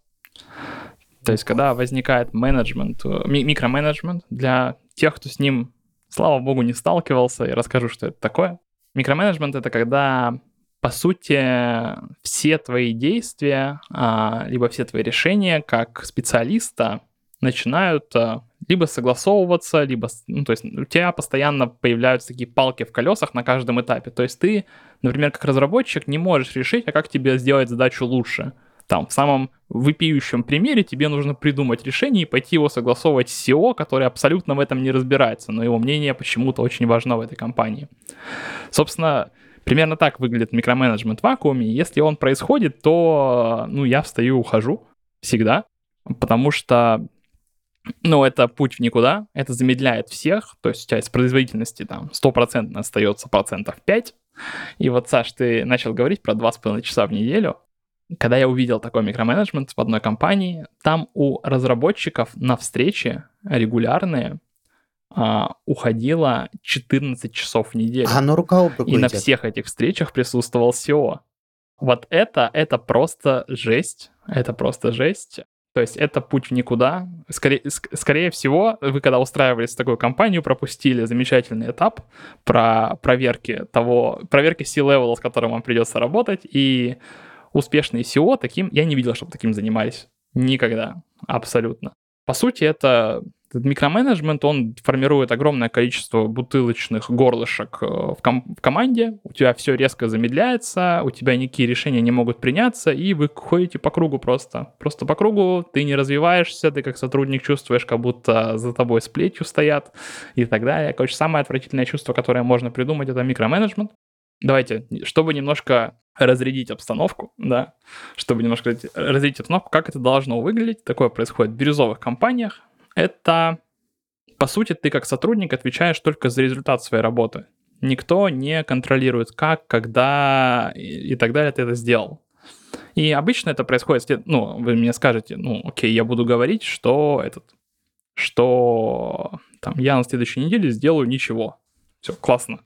То есть, когда возникает менеджмент, э, микроменеджмент для тех, кто с ним, слава богу, не сталкивался, я расскажу, что это такое. Микроменеджмент — это когда, по сути, все твои действия, а, либо все твои решения как специалиста начинают а, либо согласовываться, либо, ну, то есть у тебя постоянно появляются такие палки в колесах на каждом этапе. То есть ты, например, как разработчик не можешь решить, а как тебе сделать задачу лучше там, в самом выпиющем примере тебе нужно придумать решение и пойти его согласовывать с SEO, который абсолютно в этом не разбирается, но его мнение почему-то очень важно в этой компании. Собственно, примерно так выглядит микроменеджмент в вакууме. Если он происходит, то, ну, я встаю и ухожу всегда, потому что Но это путь в никуда, это замедляет всех, то есть у тебя из производительности там стопроцентно остается процентов 5. И вот, Саш, ты начал говорить про 2,5 часа в неделю. Когда я увидел такой микроменеджмент в одной компании, там у разработчиков на встречи регулярные а, уходило 14 часов в неделю. А на рука об руку И на всех этих встречах присутствовал SEO. Вот это, это просто жесть. Это просто жесть. То есть это путь в никуда. Скорее, ск- скорее всего, вы когда устраивались в такую компанию, пропустили замечательный этап про проверки того, проверки C-level, с которым вам придется работать, и успешные SEO таким, я не видел, чтобы таким занимались. Никогда. Абсолютно. По сути, это этот микроменеджмент, он формирует огромное количество бутылочных горлышек э, в, ком- в команде, у тебя все резко замедляется, у тебя никакие решения не могут приняться, и вы ходите по кругу просто. Просто по кругу, ты не развиваешься, ты как сотрудник чувствуешь, как будто за тобой с плетью стоят и так далее. Короче, самое отвратительное чувство, которое можно придумать, это микроменеджмент. Давайте, чтобы немножко разрядить обстановку, да, чтобы немножко разрядить обстановку, как это должно выглядеть. Такое происходит в бирюзовых компаниях. Это, по сути, ты как сотрудник отвечаешь только за результат своей работы. Никто не контролирует, как, когда и, и так далее ты это сделал. И обычно это происходит, ну, вы мне скажете, ну, окей, я буду говорить, что этот, что там я на следующей неделе сделаю ничего. Все, классно.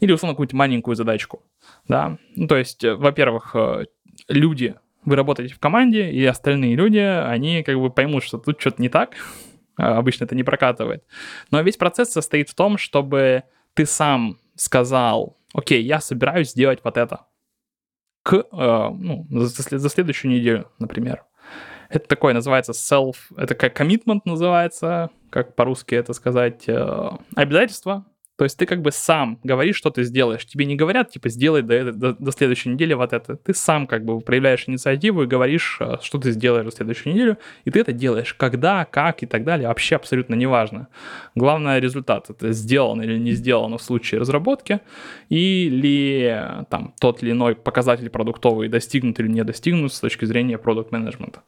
Или, условно, какую-нибудь маленькую задачку, да. Ну, то есть, э, во-первых, э, люди, вы работаете в команде, и остальные люди, они как бы поймут, что тут что-то не так, А обычно это не прокатывает. Но весь процесс состоит в том, чтобы ты сам сказал, окей, я собираюсь сделать вот это к, э, ну, за, за следующую неделю, например. Это такое называется self, это как commitment называется, как по-русски это сказать, э, обязательство. То есть ты как бы сам говоришь, что ты сделаешь. Тебе не говорят, типа, сделай до, до, до следующей недели вот это. Ты сам как бы проявляешь инициативу и говоришь, э, что ты сделаешь до следующей неделю, и ты это делаешь. Когда, как и так далее, вообще абсолютно неважно. Главное результат. Это сделано или не сделано в случае разработки, или э, там тот или иной показатель продуктовый достигнут или не достигнут с точки зрения продукт менеджмента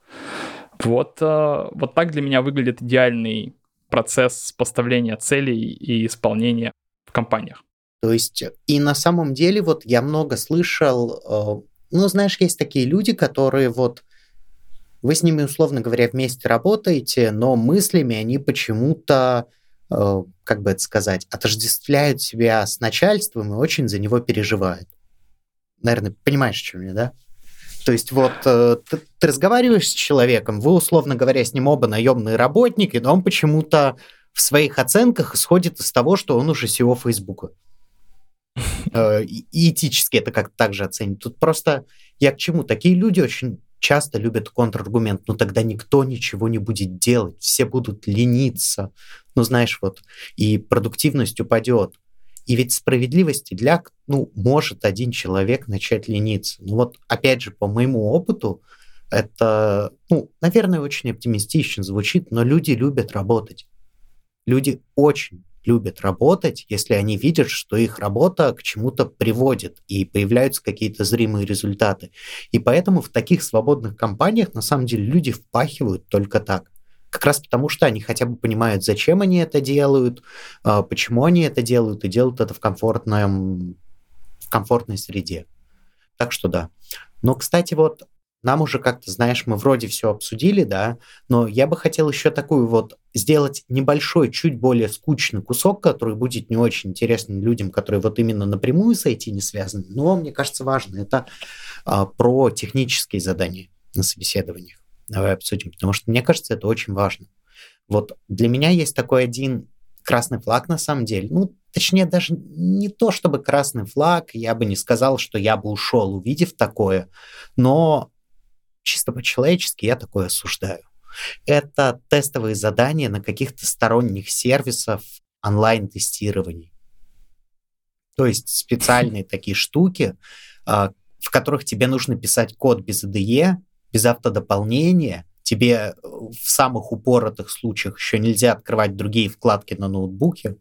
Вот, э, вот так для меня выглядит идеальный процесс поставления целей и исполнения в компаниях. То есть, и на самом деле, вот я много слышал, э, ну, знаешь, есть такие люди, которые вот, вы с ними, условно говоря, вместе работаете, но мыслями они почему-то, э, как бы это сказать, отождествляют себя с начальством и очень за него переживают. Наверное, понимаешь, о чем я, да? То есть вот э, ты, ты разговариваешь с человеком, вы, условно говоря, с ним оба наемные работники, но он почему-то в своих оценках исходит из того, что он уже SEO Фейсбука. [laughs] Э, И этически это как-то так же оценит. Тут просто я к чему? Такие люди очень часто любят контраргумент. Ну тогда никто ничего не будет делать, все будут лениться. Ну знаешь, вот, и продуктивность упадет. И ведь справедливости для, ну, может один человек начать лениться. Ну вот, опять же, по моему опыту, это, ну, наверное, очень оптимистично звучит, но люди любят работать. Люди очень любят работать, если они видят, что их работа к чему-то приводит и появляются какие-то зримые результаты. И поэтому в таких свободных компаниях на самом деле люди впахивают только так. Как раз потому, что они хотя бы понимают, зачем они это делают, а, почему они это делают, и делают это в, комфортном, в комфортной среде. Так что да. Но, кстати, вот нам уже как-то, знаешь, мы вроде все обсудили, да, но я бы хотел еще такую вот сделать небольшой, чуть более скучный кусок, который будет не очень интересным людям, которые вот именно напрямую с IT не связаны, но мне кажется важно. Это а, про технические задания на собеседованиях. Давай обсудим, потому что мне кажется, это очень важно. Вот для меня есть такой один красный флаг на самом деле. Ну, точнее, даже не то чтобы красный флаг, я бы не сказал, что я бы ушел, увидев такое, но чисто по-человечески я такое осуждаю. Это тестовые задания на каких-то сторонних сервисов онлайн-тестирований. То есть специальные [laughs] такие штуки, а, в которых тебе нужно писать код без IDE, без автодополнения, тебе в самых упоротых случаях еще нельзя открывать другие вкладки на ноутбуке.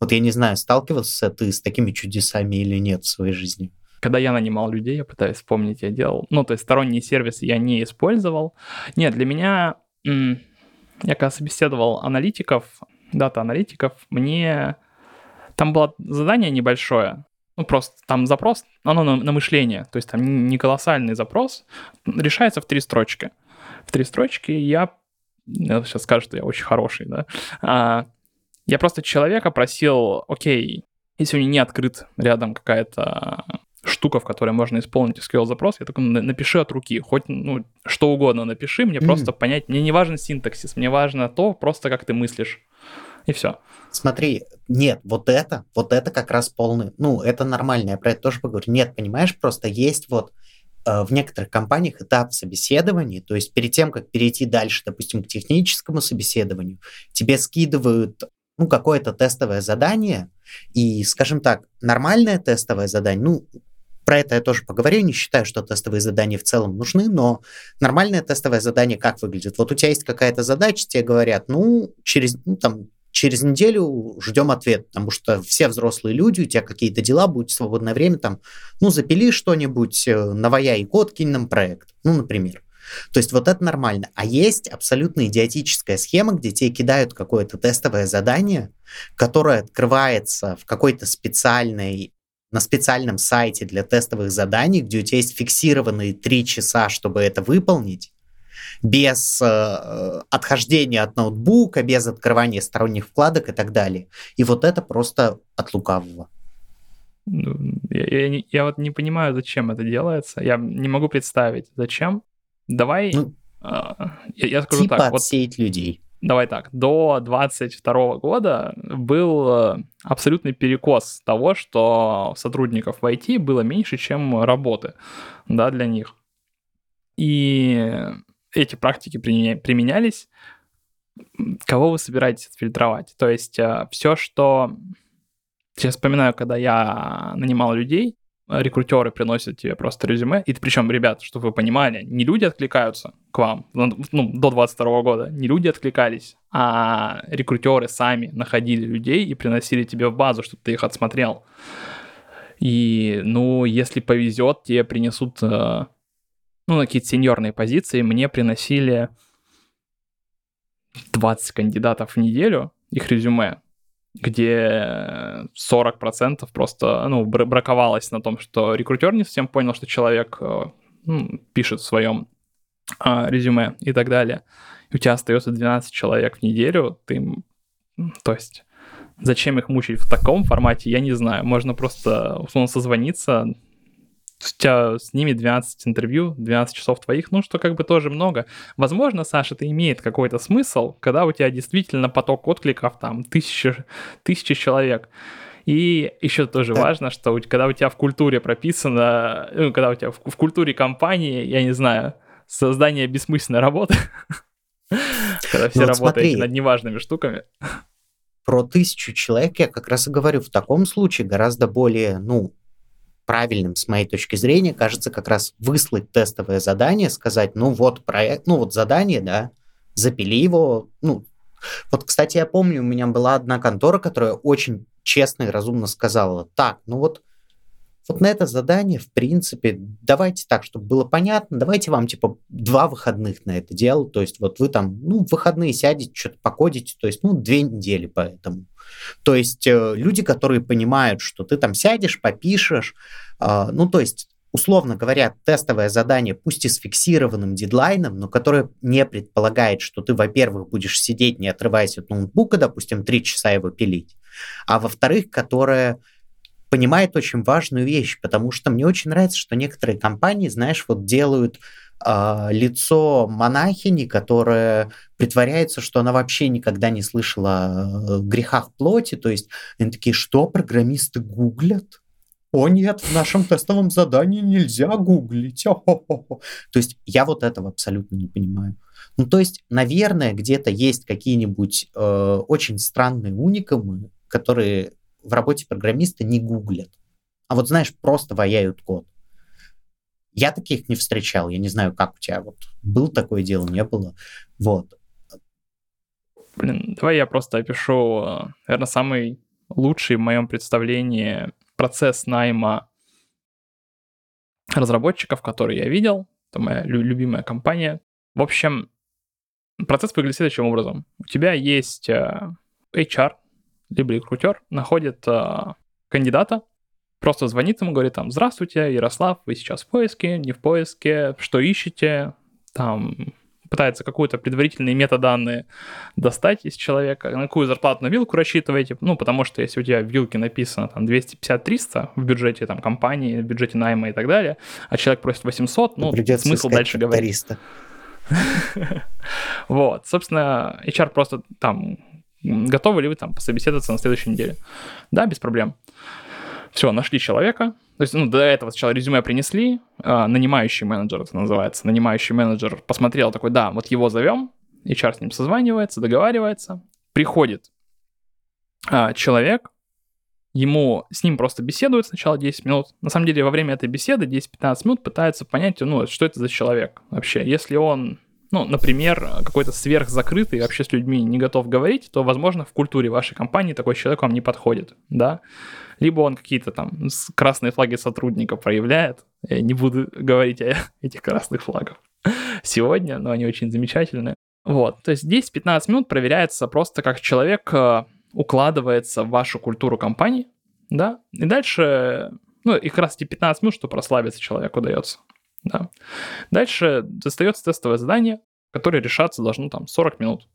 Вот я не знаю, сталкивался ты с такими чудесами или нет в своей жизни? Когда я нанимал людей, я пытаюсь вспомнить, я делал. Ну, то есть сторонние сервисы я не использовал. Нет, для меня я когда собеседовал аналитиков, дата-аналитиков, мне там было задание небольшое, ну, просто там запрос, оно на, на мышление, то есть там не колоссальный запрос, решается в три строчки. В три строчки я, я сейчас скажу, что я очень хороший, да, а, я просто человека просил, окей, если у него не открыт рядом какая-то штука, в которой можно исполнить SQL запрос, я такой, напиши от руки, хоть ну, что угодно напиши, мне mm. просто понять, мне не важен синтаксис, мне важно то, просто как ты мыслишь, и все. Смотри, нет, вот это, вот это как раз полный, ну, это нормально, я про это тоже поговорю. Нет, понимаешь, просто есть вот э, в некоторых компаниях этап собеседования, то есть перед тем, как перейти дальше, допустим, к техническому собеседованию, тебе скидывают ну, какое-то тестовое задание, и, скажем так, нормальное тестовое задание, ну, про это я тоже поговорю, не считаю, что тестовые задания в целом нужны, но нормальное тестовое задание как выглядит? Вот у тебя есть какая-то задача, тебе говорят, ну, через, ну, там, через неделю ждем ответ, потому что все взрослые люди, у тебя какие-то дела, будет свободное время, там, ну, запили что-нибудь, э, наваяй код, кинь нам проект, ну, например. То есть вот это нормально. А есть абсолютно идиотическая схема, где тебе кидают какое-то тестовое задание, которое открывается в какой-то специальной на специальном сайте для тестовых заданий, где у тебя есть фиксированные три часа, чтобы это выполнить, без э, отхождения от ноутбука, без открывания сторонних вкладок и так далее. И вот это просто от лукавого. Ну, я, я, я вот не понимаю, зачем это делается. Я не могу представить, зачем. Давай, ну, э, я, я скажу типа так. отсеять вот, людей. Давай так, до 22 года был э, абсолютный перекос того, что сотрудников в IT было меньше, чем работы да, для них. И эти практики применялись, кого вы собираетесь отфильтровать? То есть э, все, что... Я вспоминаю, когда я нанимал людей, рекрутеры приносят тебе просто резюме, и причем, ребят, чтобы вы понимали, не люди откликаются к вам, ну, ну до 22 года, не люди откликались, а рекрутеры сами находили людей и приносили тебе в базу, чтобы ты их отсмотрел. И, ну, если повезет, тебе принесут, э, ну, на какие-то сеньорные позиции, мне приносили 20 кандидатов в неделю, их резюме, где 40% просто ну, браковалось на том, что рекрутер не совсем понял, что человек э, ну, пишет в своем а, резюме и так далее. И у тебя остается 12 человек в неделю, ты, то есть зачем их мучить в таком формате, я не знаю. Можно просто условно созвониться, тебя с ними 12 интервью, 12 часов твоих, ну, что как бы тоже много. Возможно, Саша, это имеет какой-то смысл, когда у тебя действительно поток откликов, там, тысячи, тысячи человек. И еще тоже да. важно, что когда у тебя в культуре прописано, ну, когда у тебя в, в культуре компании, я не знаю, создание бессмысленной работы, [laughs] когда все ну работаете над неважными штуками. Про тысячу человек я как раз и говорю, в таком случае гораздо более, ну, правильным, с моей точки зрения, кажется как раз выслать тестовое задание, сказать, ну вот проект, ну вот задание, да, запили его, ну, вот, кстати, я помню, у меня была одна контора, которая очень честно и разумно сказала, так, ну вот вот на это задание, в принципе, давайте так, чтобы было понятно, давайте вам, типа, два выходных на это дело, то есть вот вы там, ну, в выходные сядете, что-то покодите, то есть, ну, две недели поэтому. То есть э, люди, которые понимают, что ты там сядешь, попишешь, э, ну, то есть условно говоря, тестовое задание, пусть и с фиксированным дедлайном, но которое не предполагает, что ты, во-первых, будешь сидеть, не отрываясь от ноутбука, допустим, три часа его пилить, а во-вторых, которое понимает очень важную вещь, потому что мне очень нравится, что некоторые компании, знаешь, вот делают э, лицо монахини, которая притворяется, что она вообще никогда не слышала о грехах плоти, то есть они такие, что программисты гуглят? О нет, в нашем тестовом задании нельзя гуглить. То есть я вот этого абсолютно не понимаю. Ну, то есть, наверное, где-то есть какие-нибудь э, очень странные уникумы, которые в работе программиста не гуглят, а вот, знаешь, просто ваяют код. Я таких не встречал, я не знаю, как у тебя вот был такое дело, не было. Вот. Блин, давай я просто опишу, наверное, самый лучший в моем представлении процесс найма разработчиков, который я видел. Это моя любимая компания. В общем, процесс выглядит следующим образом. У тебя есть э, HR, либо рекрутер, находит э, кандидата, просто звонит ему, говорит там, здравствуйте, Ярослав, вы сейчас в поиске, не в поиске, что ищете, там, пытается какую-то предварительные метаданные достать из человека, на какую зарплату на вилку рассчитываете, ну, потому что если у тебя в вилке написано там 250-300 в бюджете там компании, в бюджете найма и так далее, а человек просит 800, ну, Придется смысл дальше говорить. 300. [laughs] Вот, собственно, HR просто там, готовы ли вы там пособеседоваться на следующей неделе? Да, без проблем. Все, нашли человека. То есть, ну, до этого сначала резюме принесли, а, нанимающий менеджер это называется. Нанимающий менеджер посмотрел такой, да, вот его зовем, HR с ним созванивается, договаривается, приходит а, человек, ему с ним просто беседуют сначала 10 минут. На самом деле, во время этой беседы 10-15 минут пытаются понять, ну, что это за человек вообще. Если он, ну, например, какой-то сверхзакрытый, вообще с людьми не готов говорить, то, возможно, в культуре вашей компании такой человек вам не подходит, да. Либо он какие-то там красные флаги сотрудника проявляет. Я не буду [laughs] говорить о этих красных флагах сегодня, но они очень замечательные. Вот, то есть 10-15 минут проверяется просто как человек э, укладывается в вашу культуру компании, да, и дальше, ну, и как раз эти 15 минут, чтобы расслабиться человеку дается, да. Дальше достается тестовое задание, которое решаться должно там 40 минут.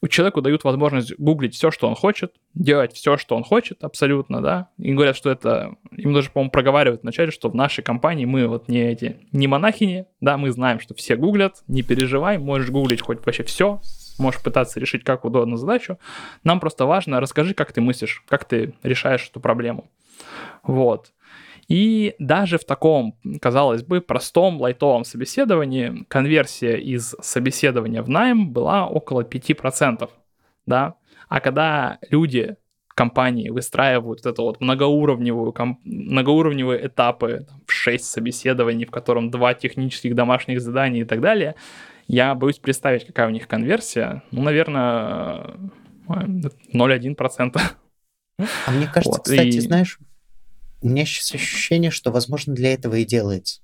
У человеку дают возможность гуглить все, что он хочет, делать все, что он хочет, абсолютно, да. И говорят, что это, им даже, по-моему, проговаривают вначале, что в нашей компании мы вот не эти, не монахини, да, мы знаем, что все гуглят, не переживай, можешь гуглить хоть вообще все, можешь пытаться решить как удобно задачу. Нам просто важно, расскажи, как ты мыслишь, как ты решаешь эту проблему. Вот. И даже в таком, казалось бы, простом лайтовом собеседовании конверсия из собеседования в найм была около 5%. Да? А когда люди компании выстраивают вот это вот многоуровневую, ком- многоуровневые этапы, там, в 6 собеседований, в котором два технических домашних задания и так далее, я боюсь представить, какая у них конверсия. Ну, наверное, 0,1%. А мне кажется, вот, кстати, и... знаешь, у меня сейчас ощущение, что, возможно, для этого и делается.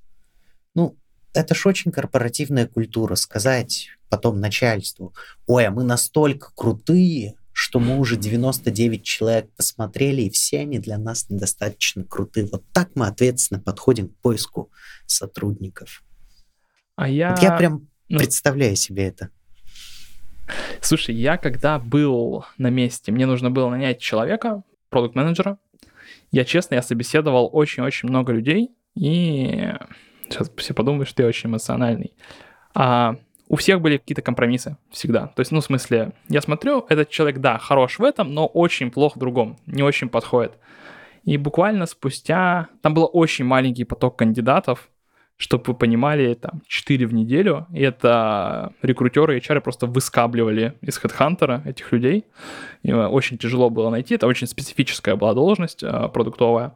Ну, это ж очень корпоративная культура, сказать потом начальству, ой, а мы настолько крутые, что мы уже 99 человек посмотрели, и все они для нас недостаточно крутые. Вот так мы ответственно подходим к поиску сотрудников. А я... Вот я прям ну... представляю себе это. Слушай, я когда был на месте, мне нужно было нанять человека, продукт-менеджера, я честно, я собеседовал очень-очень много людей, и сейчас все подумают, что я очень эмоциональный. А у всех были какие-то компромиссы всегда. То есть, ну, в смысле, я смотрю, этот человек, да, хорош в этом, но очень плох в другом, не очень подходит. И буквально спустя, там был очень маленький поток кандидатов, чтобы вы понимали, там 4 в неделю, и это рекрутеры и HR просто выскабливали из HeadHunter этих людей. И очень тяжело было найти, это очень специфическая была должность э, продуктовая.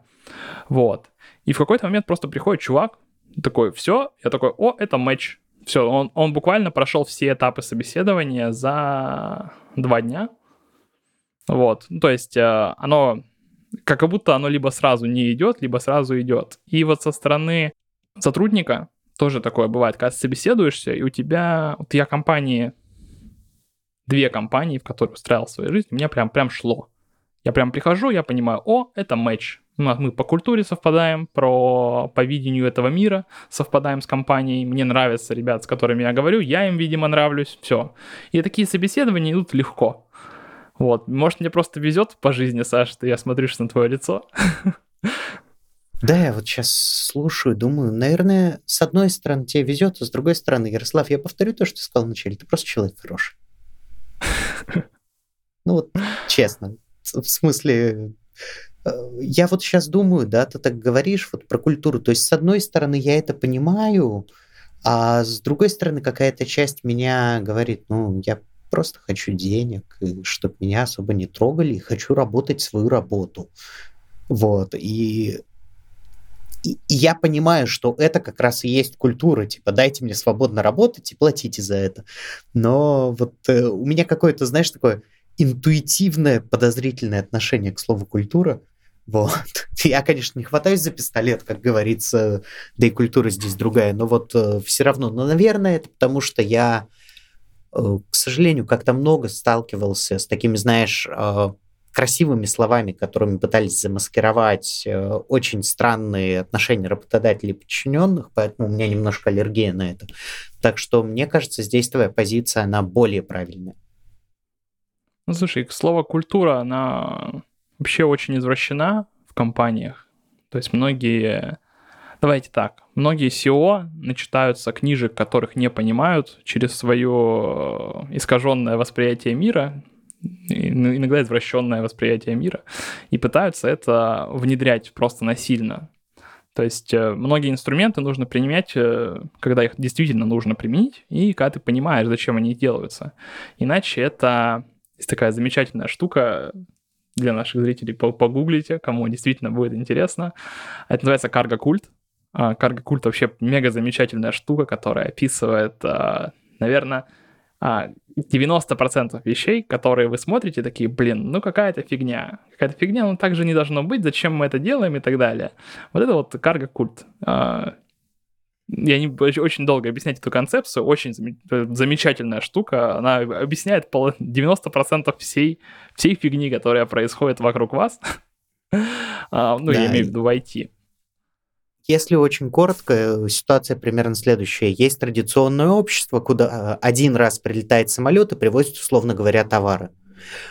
Вот. И в какой-то момент просто приходит чувак, такой, все, я такой, о, это матч. Все, он, он буквально прошел все этапы собеседования за два дня. Вот, то есть э, оно как будто оно либо сразу не идет, либо сразу идет. И вот со стороны сотрудника тоже такое бывает, когда собеседуешься, и у тебя, вот я компании, две компании, в которые устраивал свою жизнь, меня прям, прям шло. Я прям прихожу, я понимаю, о, это матч. Мы по культуре совпадаем, про, по видению этого мира совпадаем с компанией. Мне нравятся ребят, с которыми я говорю, я им, видимо, нравлюсь, все. И такие собеседования идут легко. Вот, может, мне просто везет по жизни, Саша, что я смотрю на твое лицо. [laughs] Да, я вот сейчас слушаю, думаю, наверное, с одной стороны тебе везет, а с другой стороны, Ярослав, я повторю то, что ты сказал вначале, ты просто человек хороший. [laughs] Ну вот, честно, в смысле, э, я вот сейчас думаю, да, ты так говоришь вот про культуру, то есть с одной стороны я это понимаю, а с другой стороны какая-то часть меня говорит, ну, я просто хочу денег, чтобы меня особо не трогали, и хочу работать свою работу. Вот, и и, я понимаю, что это как раз и есть культура, типа, дайте мне свободно работать и платите за это. Но вот э, у меня какое-то, знаешь, такое интуитивное подозрительное отношение к слову культура. Вот. [laughs] Я, конечно, не хватаюсь за пистолет, как говорится, да и культура здесь другая, но вот э, все равно. Но, наверное, это потому что я к сожалению, как-то много сталкивался с такими, знаешь, красивыми словами, которыми пытались замаскировать очень странные отношения работодателей и подчиненных, поэтому у меня немножко аллергия на это. Так что, мне кажется, здесь твоя позиция, она более правильная. Ну, слушай, слово культура, она вообще очень извращена в компаниях. То есть многие, давайте так, многие SEO начитаются книжек, которых не понимают через свое искаженное восприятие мира, иногда извращенное восприятие мира, и пытаются это внедрять просто насильно. То есть э, многие инструменты нужно применять, э, когда их действительно нужно применить, и когда ты понимаешь, зачем они делаются. Иначе это такая замечательная штука для наших зрителей, погуглите, кому действительно будет интересно. Это называется карго-культ. А, карго-культ вообще мега замечательная штука, которая описывает, а, наверное, 90% а, вещей, которые вы смотрите, такие, блин, ну какая-то фигня. Какая-то фигня, ну так же не должно быть, зачем мы это делаем и так далее. Вот это вот карго-культ я не очень долго объяснять эту концепцию, очень э, замечательная штука, она объясняет 90% всей, всей фигни, которая происходит вокруг вас, [laughs] а, ну, я имею в виду в IT. Если очень коротко, э, ситуация примерно следующая. Есть традиционное общество, куда э, один раз прилетает самолет и привозит, условно говоря, товары.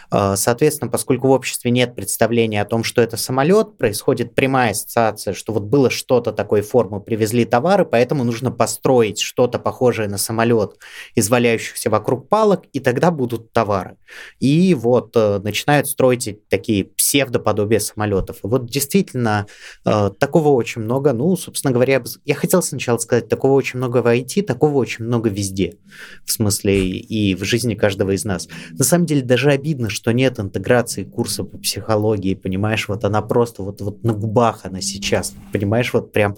А, соответственно, поскольку в обществе нет представления о том, что это самолет, происходит прямая ассоциация, что вот было что-то такой формы, привезли товары, поэтому нужно построить что-то похожее на самолет из вокруг палок, и тогда будут товары. И вот э, начинают строить такие псевдоподобия самолетов. И вот действительно э, такого очень много. Ну, собственно говоря, я хотел сначала сказать, такого очень много в IT, такого очень много везде. В смысле и в жизни каждого из нас. На самом деле даже обидно, что нет интеграции курса по психологии, понимаешь, вот она просто вот, вот на губах она сейчас, понимаешь, вот прям.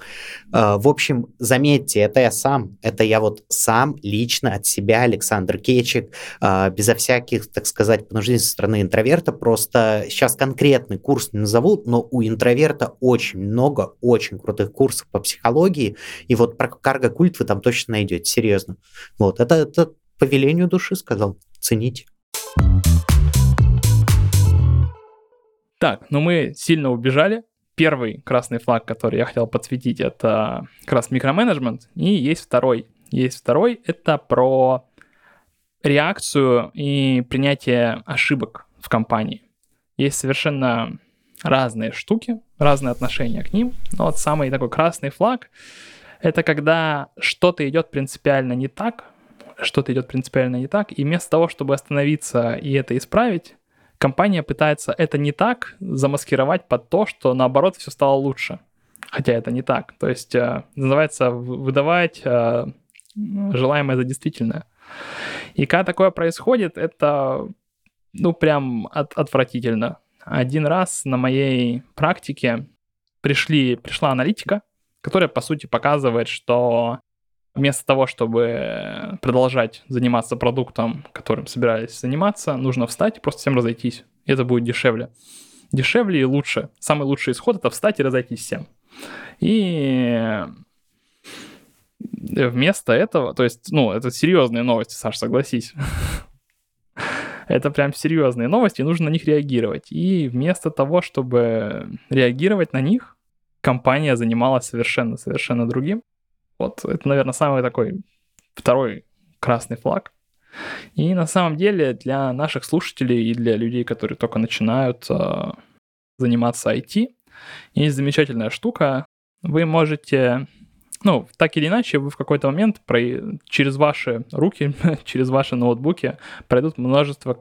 Э, в общем, заметьте, это я сам, это я вот сам лично от себя, Александр Кечик, э, безо всяких, так сказать, понуждений со стороны интроверта, просто сейчас конкретный курс не назову, но у интроверта очень много очень крутых курсов по психологии, и вот про карго-культ вы там точно найдете, серьезно. Вот, это, это по велению души сказал, цените. Так, ну мы сильно убежали. Первый красный флаг, который я хотел подсветить, это как раз микроменеджмент. И есть второй. Есть второй, это про реакцию и принятие ошибок в компании. Есть совершенно разные штуки, разные отношения к ним. Но вот самый такой красный флаг — это когда что-то идет принципиально не так, что-то идет принципиально не так, и вместо того, чтобы остановиться и это исправить, компания пытается это не так замаскировать под то, что наоборот все стало лучше. Хотя это не так. То есть э, называется выдавать э, желаемое за действительное. И когда такое происходит, это ну прям от, отвратительно. Один раз на моей практике пришли, пришла аналитика, которая по сути показывает, что вместо того, чтобы продолжать заниматься продуктом, которым собирались заниматься, нужно встать и просто всем разойтись. И это будет дешевле. Дешевле и лучше. Самый лучший исход — это встать и разойтись всем. И вместо этого, то есть, ну, это серьезные новости, Саш, согласись. [laughs] это прям серьезные новости, и нужно на них реагировать. И вместо того, чтобы реагировать на них, компания занималась совершенно-совершенно другим. Вот это, наверное, самый такой второй красный флаг. И на самом деле для наших слушателей и для людей, которые только начинают э, заниматься IT, есть замечательная штука. Вы можете ну, так или иначе, вы в какой-то момент про... через ваши руки, [laughs] через ваши ноутбуки пройдут множество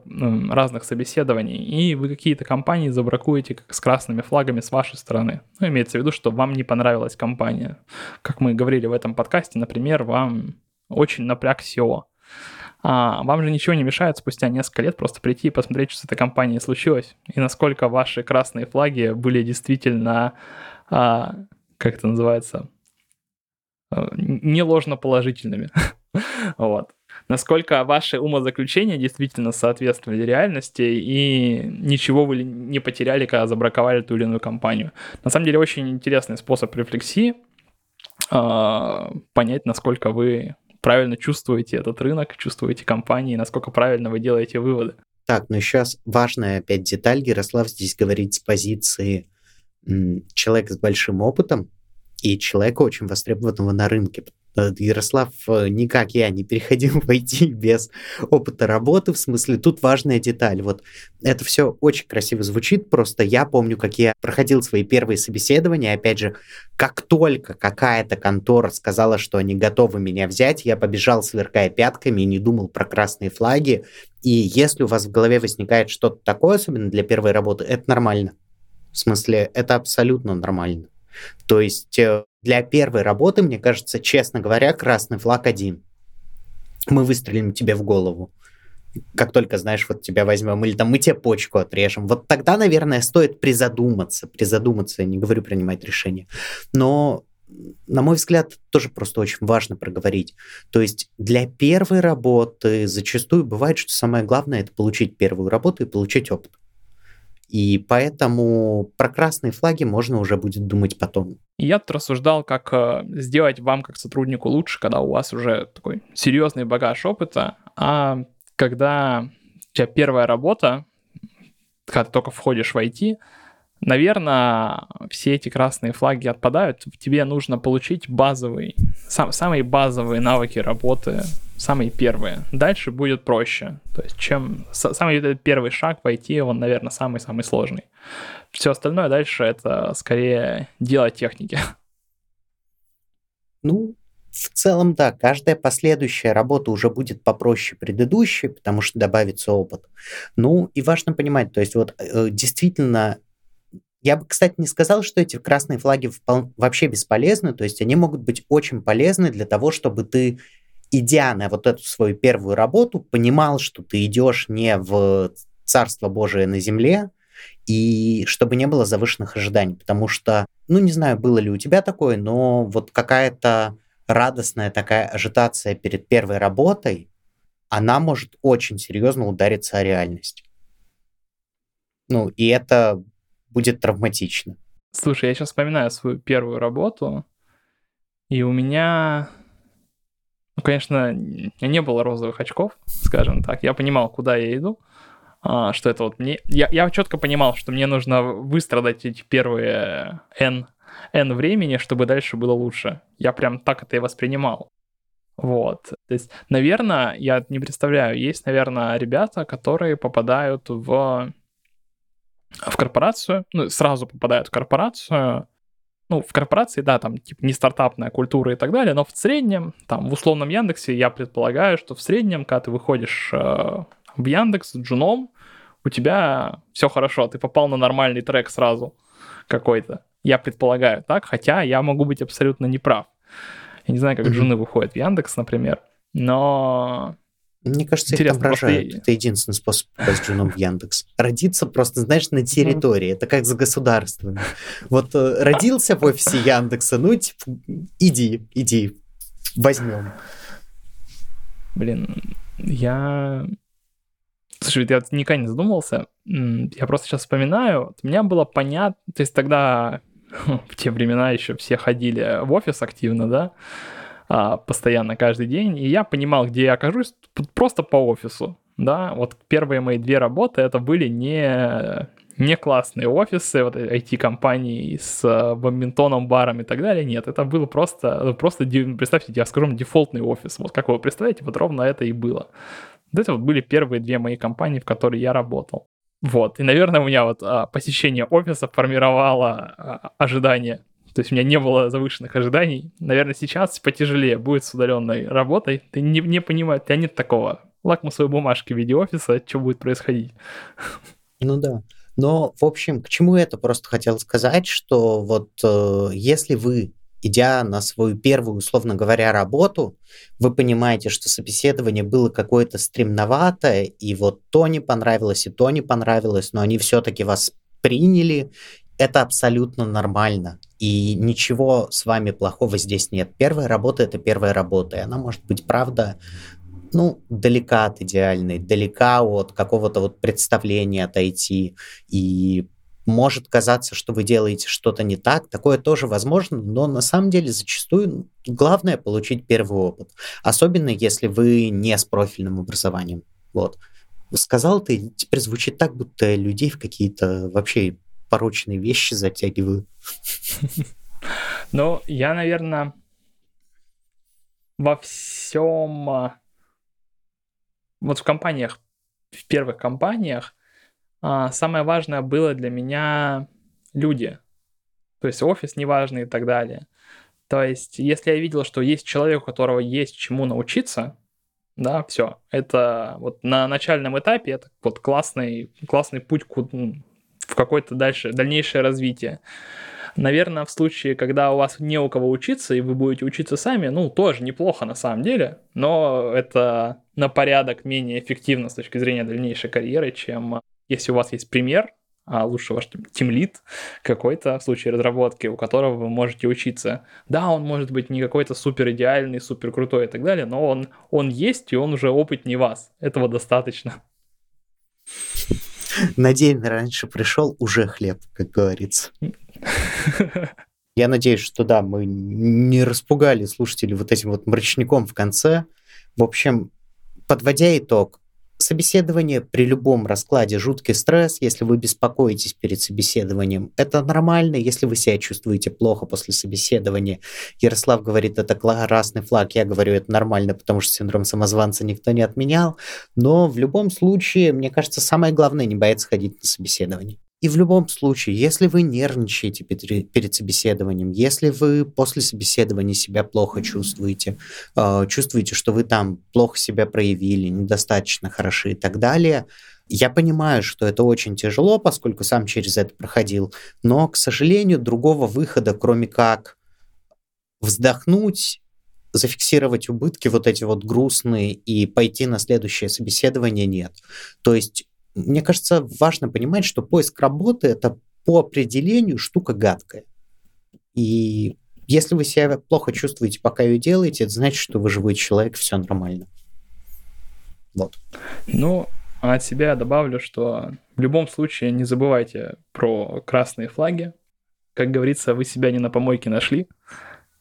разных собеседований, и вы какие-то компании забракуете как с красными флагами с вашей стороны. Ну, имеется в виду, что вам не понравилась компания. Как мы говорили в этом подкасте, например, вам очень напряг SEO. А вам же ничего не мешает спустя несколько лет просто прийти и посмотреть, что с этой компанией случилось, и насколько ваши красные флаги были действительно, а, как это называется, Э, не ложноположительными. [laughs] вот. Насколько ваши умозаключения действительно соответствовали реальности и ничего вы не потеряли, когда забраковали ту или иную компанию. На самом деле очень интересный способ рефлексии э, понять, насколько вы правильно чувствуете этот рынок, чувствуете компании, насколько правильно вы делаете выводы. Так, ну сейчас важная опять деталь. Ярослав здесь говорит с позиции человека с большим опытом и человека очень востребованного на рынке. Э, Ярослав э, никак я не переходил [laughs] в IT без опыта работы, в смысле тут важная деталь. Вот это все очень красиво звучит, просто я помню, как я проходил свои первые собеседования, опять же, как только какая-то контора сказала, что они готовы меня взять, я побежал, сверкая пятками, и не думал про красные флаги, и если у вас в голове возникает что-то такое, особенно для первой работы, это нормально. В смысле, это абсолютно нормально. То есть э, для первой работы, мне кажется, честно говоря, красный флаг один. Мы выстрелим тебе в голову. Как только, знаешь, вот тебя возьмем, или там мы тебе почку отрежем. Вот тогда, наверное, стоит призадуматься. Призадуматься, я не говорю принимать решение. Но на мой взгляд, тоже просто очень важно проговорить. То есть для первой работы зачастую бывает, что самое главное это получить первую работу и получить опыт. И поэтому про красные флаги можно уже будет думать потом. Я тут рассуждал, как э, сделать вам как сотруднику лучше, когда у вас уже такой серьезный багаж опыта, а когда у тебя первая работа, когда ты только входишь в IT, наверное, все эти красные флаги отпадают. Тебе нужно получить базовый, сам, самые базовые навыки работы самые первые. Дальше будет проще. То есть, чем самый первый шаг войти, он, наверное, самый-самый сложный. Все остальное дальше это скорее дело техники. Ну, в целом, да, каждая последующая работа уже будет попроще предыдущей, потому что добавится опыт. Ну, и важно понимать, то есть вот э, действительно я бы, кстати, не сказал, что эти красные флаги вообще бесполезны, то есть они могут быть очень полезны для того, чтобы ты идя на вот эту свою первую работу, понимал, что ты идешь не в Царство Божие на земле, и чтобы не было завышенных ожиданий, потому что, ну, не знаю, было ли у тебя такое, но вот какая-то радостная такая ажитация перед первой работой, она может очень серьезно удариться о реальность. Ну, и это будет травматично. Слушай, я сейчас вспоминаю свою первую работу, и у меня ну, конечно, не было розовых очков, скажем так. Я понимал, куда я иду, а, что это вот мне... Я, я четко понимал, что мне нужно выстрадать эти первые N, N времени, чтобы дальше было лучше. Я прям так это и воспринимал. Вот. То есть, наверное, я не представляю, есть, наверное, ребята, которые попадают в, в корпорацию, ну, сразу попадают в корпорацию, ну, в корпорации, да, там, типа, не стартапная культура и так далее, но в среднем, там, в условном Яндексе, я предполагаю, что в среднем, когда ты выходишь э, в Яндекс с джуном, у тебя все хорошо, ты попал на нормальный трек сразу какой-то. Я предполагаю так, хотя я могу быть абсолютно неправ. Я не знаю, как джуны выходят в Яндекс, например, но мне кажется, Интересно, их там рожают. Это единственный способ попасть женом в Яндекс. Родиться просто, знаешь, на территории. Это как за государством. Вот э, родился в офисе Яндекса, ну, типа, иди, иди, возьмем. Блин, я... Слушай, я никогда не задумывался. Я просто сейчас вспоминаю. У меня было понятно... То есть тогда, [laughs] в те времена еще все ходили в офис активно, да? А, постоянно каждый день, и я понимал, где я окажусь просто по офису. Да, вот первые мои две работы это были не, не классные офисы, вот IT-компании с э, бадминтоном, баром и так далее. Нет, это было просто, ну, просто представьте, я скажу, дефолтный офис. Вот как вы представляете, вот ровно это и было. Вот это вот были первые две мои компании, в которые я работал. Вот, и, наверное, у меня вот а, посещение офиса формировало а, ожидание то есть у меня не было завышенных ожиданий. Наверное, сейчас потяжелее будет с удаленной работой. Ты не, не понимаешь, у тебя нет такого лакмусовой бумажки в виде офиса, что будет происходить. Ну да. Но, в общем, к чему это просто хотел сказать, что вот э, если вы, идя на свою первую, условно говоря, работу, вы понимаете, что собеседование было какое-то стремноватое, и вот то не понравилось, и то не понравилось, но они все-таки вас приняли, это абсолютно нормально. И ничего с вами плохого здесь нет. Первая работа это первая работа, и она может быть, правда, ну, далека от идеальной, далека от какого-то вот представления отойти. И может казаться, что вы делаете что-то не так, такое тоже возможно, но на самом деле зачастую главное получить первый опыт, особенно если вы не с профильным образованием. Вот. Сказал ты, теперь звучит так, будто людей в какие-то вообще порочные вещи затягиваю. [laughs] Ну, я, наверное, во всем... А, вот в компаниях, в первых компаниях, а, самое важное было для меня люди. То есть офис неважный и так далее. То есть, если я видел, что есть человек, у которого есть чему научиться, да, все. Это вот на начальном этапе это вот классный, классный путь в какое-то дальше, дальнейшее развитие. Наверное, в случае, когда у вас не у кого учиться, и вы будете учиться сами, ну, тоже неплохо на самом деле, но это на порядок менее эффективно с точки зрения дальнейшей карьеры, чем если у вас есть пример, а лучше ваш тимлит какой-то в случае разработки, у которого вы можете учиться. Да, он может быть не какой-то супер идеальный, супер крутой и так далее, но он, он есть, и он уже опыт не вас. Этого достаточно. На день раньше пришел, уже хлеб, как говорится. Я надеюсь, что да, мы не распугали слушателей вот этим вот мрачником в конце. В общем, подводя итог, Собеседование при любом раскладе жуткий стресс, если вы беспокоитесь перед собеседованием. Это нормально, если вы себя чувствуете плохо после собеседования. Ярослав говорит, это красный флаг, я говорю, это нормально, потому что синдром самозванца никто не отменял. Но в любом случае, мне кажется, самое главное не бояться ходить на собеседование. И в любом случае, если вы нервничаете перед собеседованием, если вы после собеседования себя плохо чувствуете, а, чувствуете, что вы там плохо себя проявили, недостаточно хороши и так далее, я понимаю, что это очень тяжело, поскольку сам через это проходил, но, к сожалению, другого выхода, кроме как вздохнуть, зафиксировать убытки вот эти вот грустные и пойти на следующее собеседование нет. То есть мне кажется, важно понимать, что поиск работы это по определению штука гадкая. И если вы себя плохо чувствуете, пока ее делаете, это значит, что вы живой человек, все нормально. Вот. Ну, а от себя добавлю, что в любом случае не забывайте про красные флаги. Как говорится, вы себя не на помойке нашли.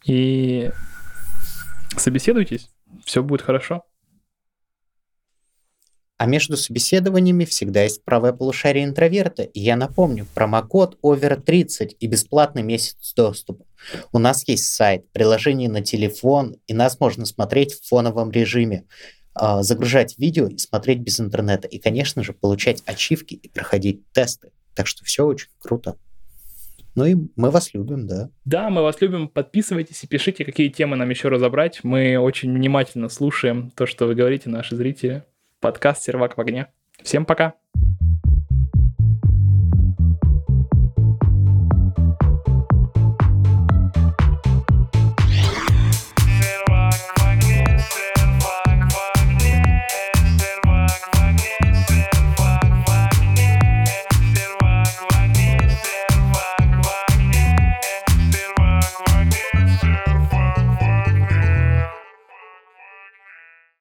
И собеседуйтесь, все будет хорошо. А между собеседованиями всегда есть правое полушарие интроверта. И я напомню, промокод OVER30 и бесплатный месяц доступа. У нас есть сайт, приложение на телефон, и нас можно смотреть в фоновом режиме, а, загружать видео и смотреть без интернета. И, конечно же, получать ачивки и проходить тесты. Так что все очень круто. Ну и мы вас любим, да. Да, мы вас любим. Подписывайтесь и пишите, какие темы нам еще разобрать. Мы очень внимательно слушаем то, что вы говорите, наши зрители подкаст «Сервак в огне». Всем пока!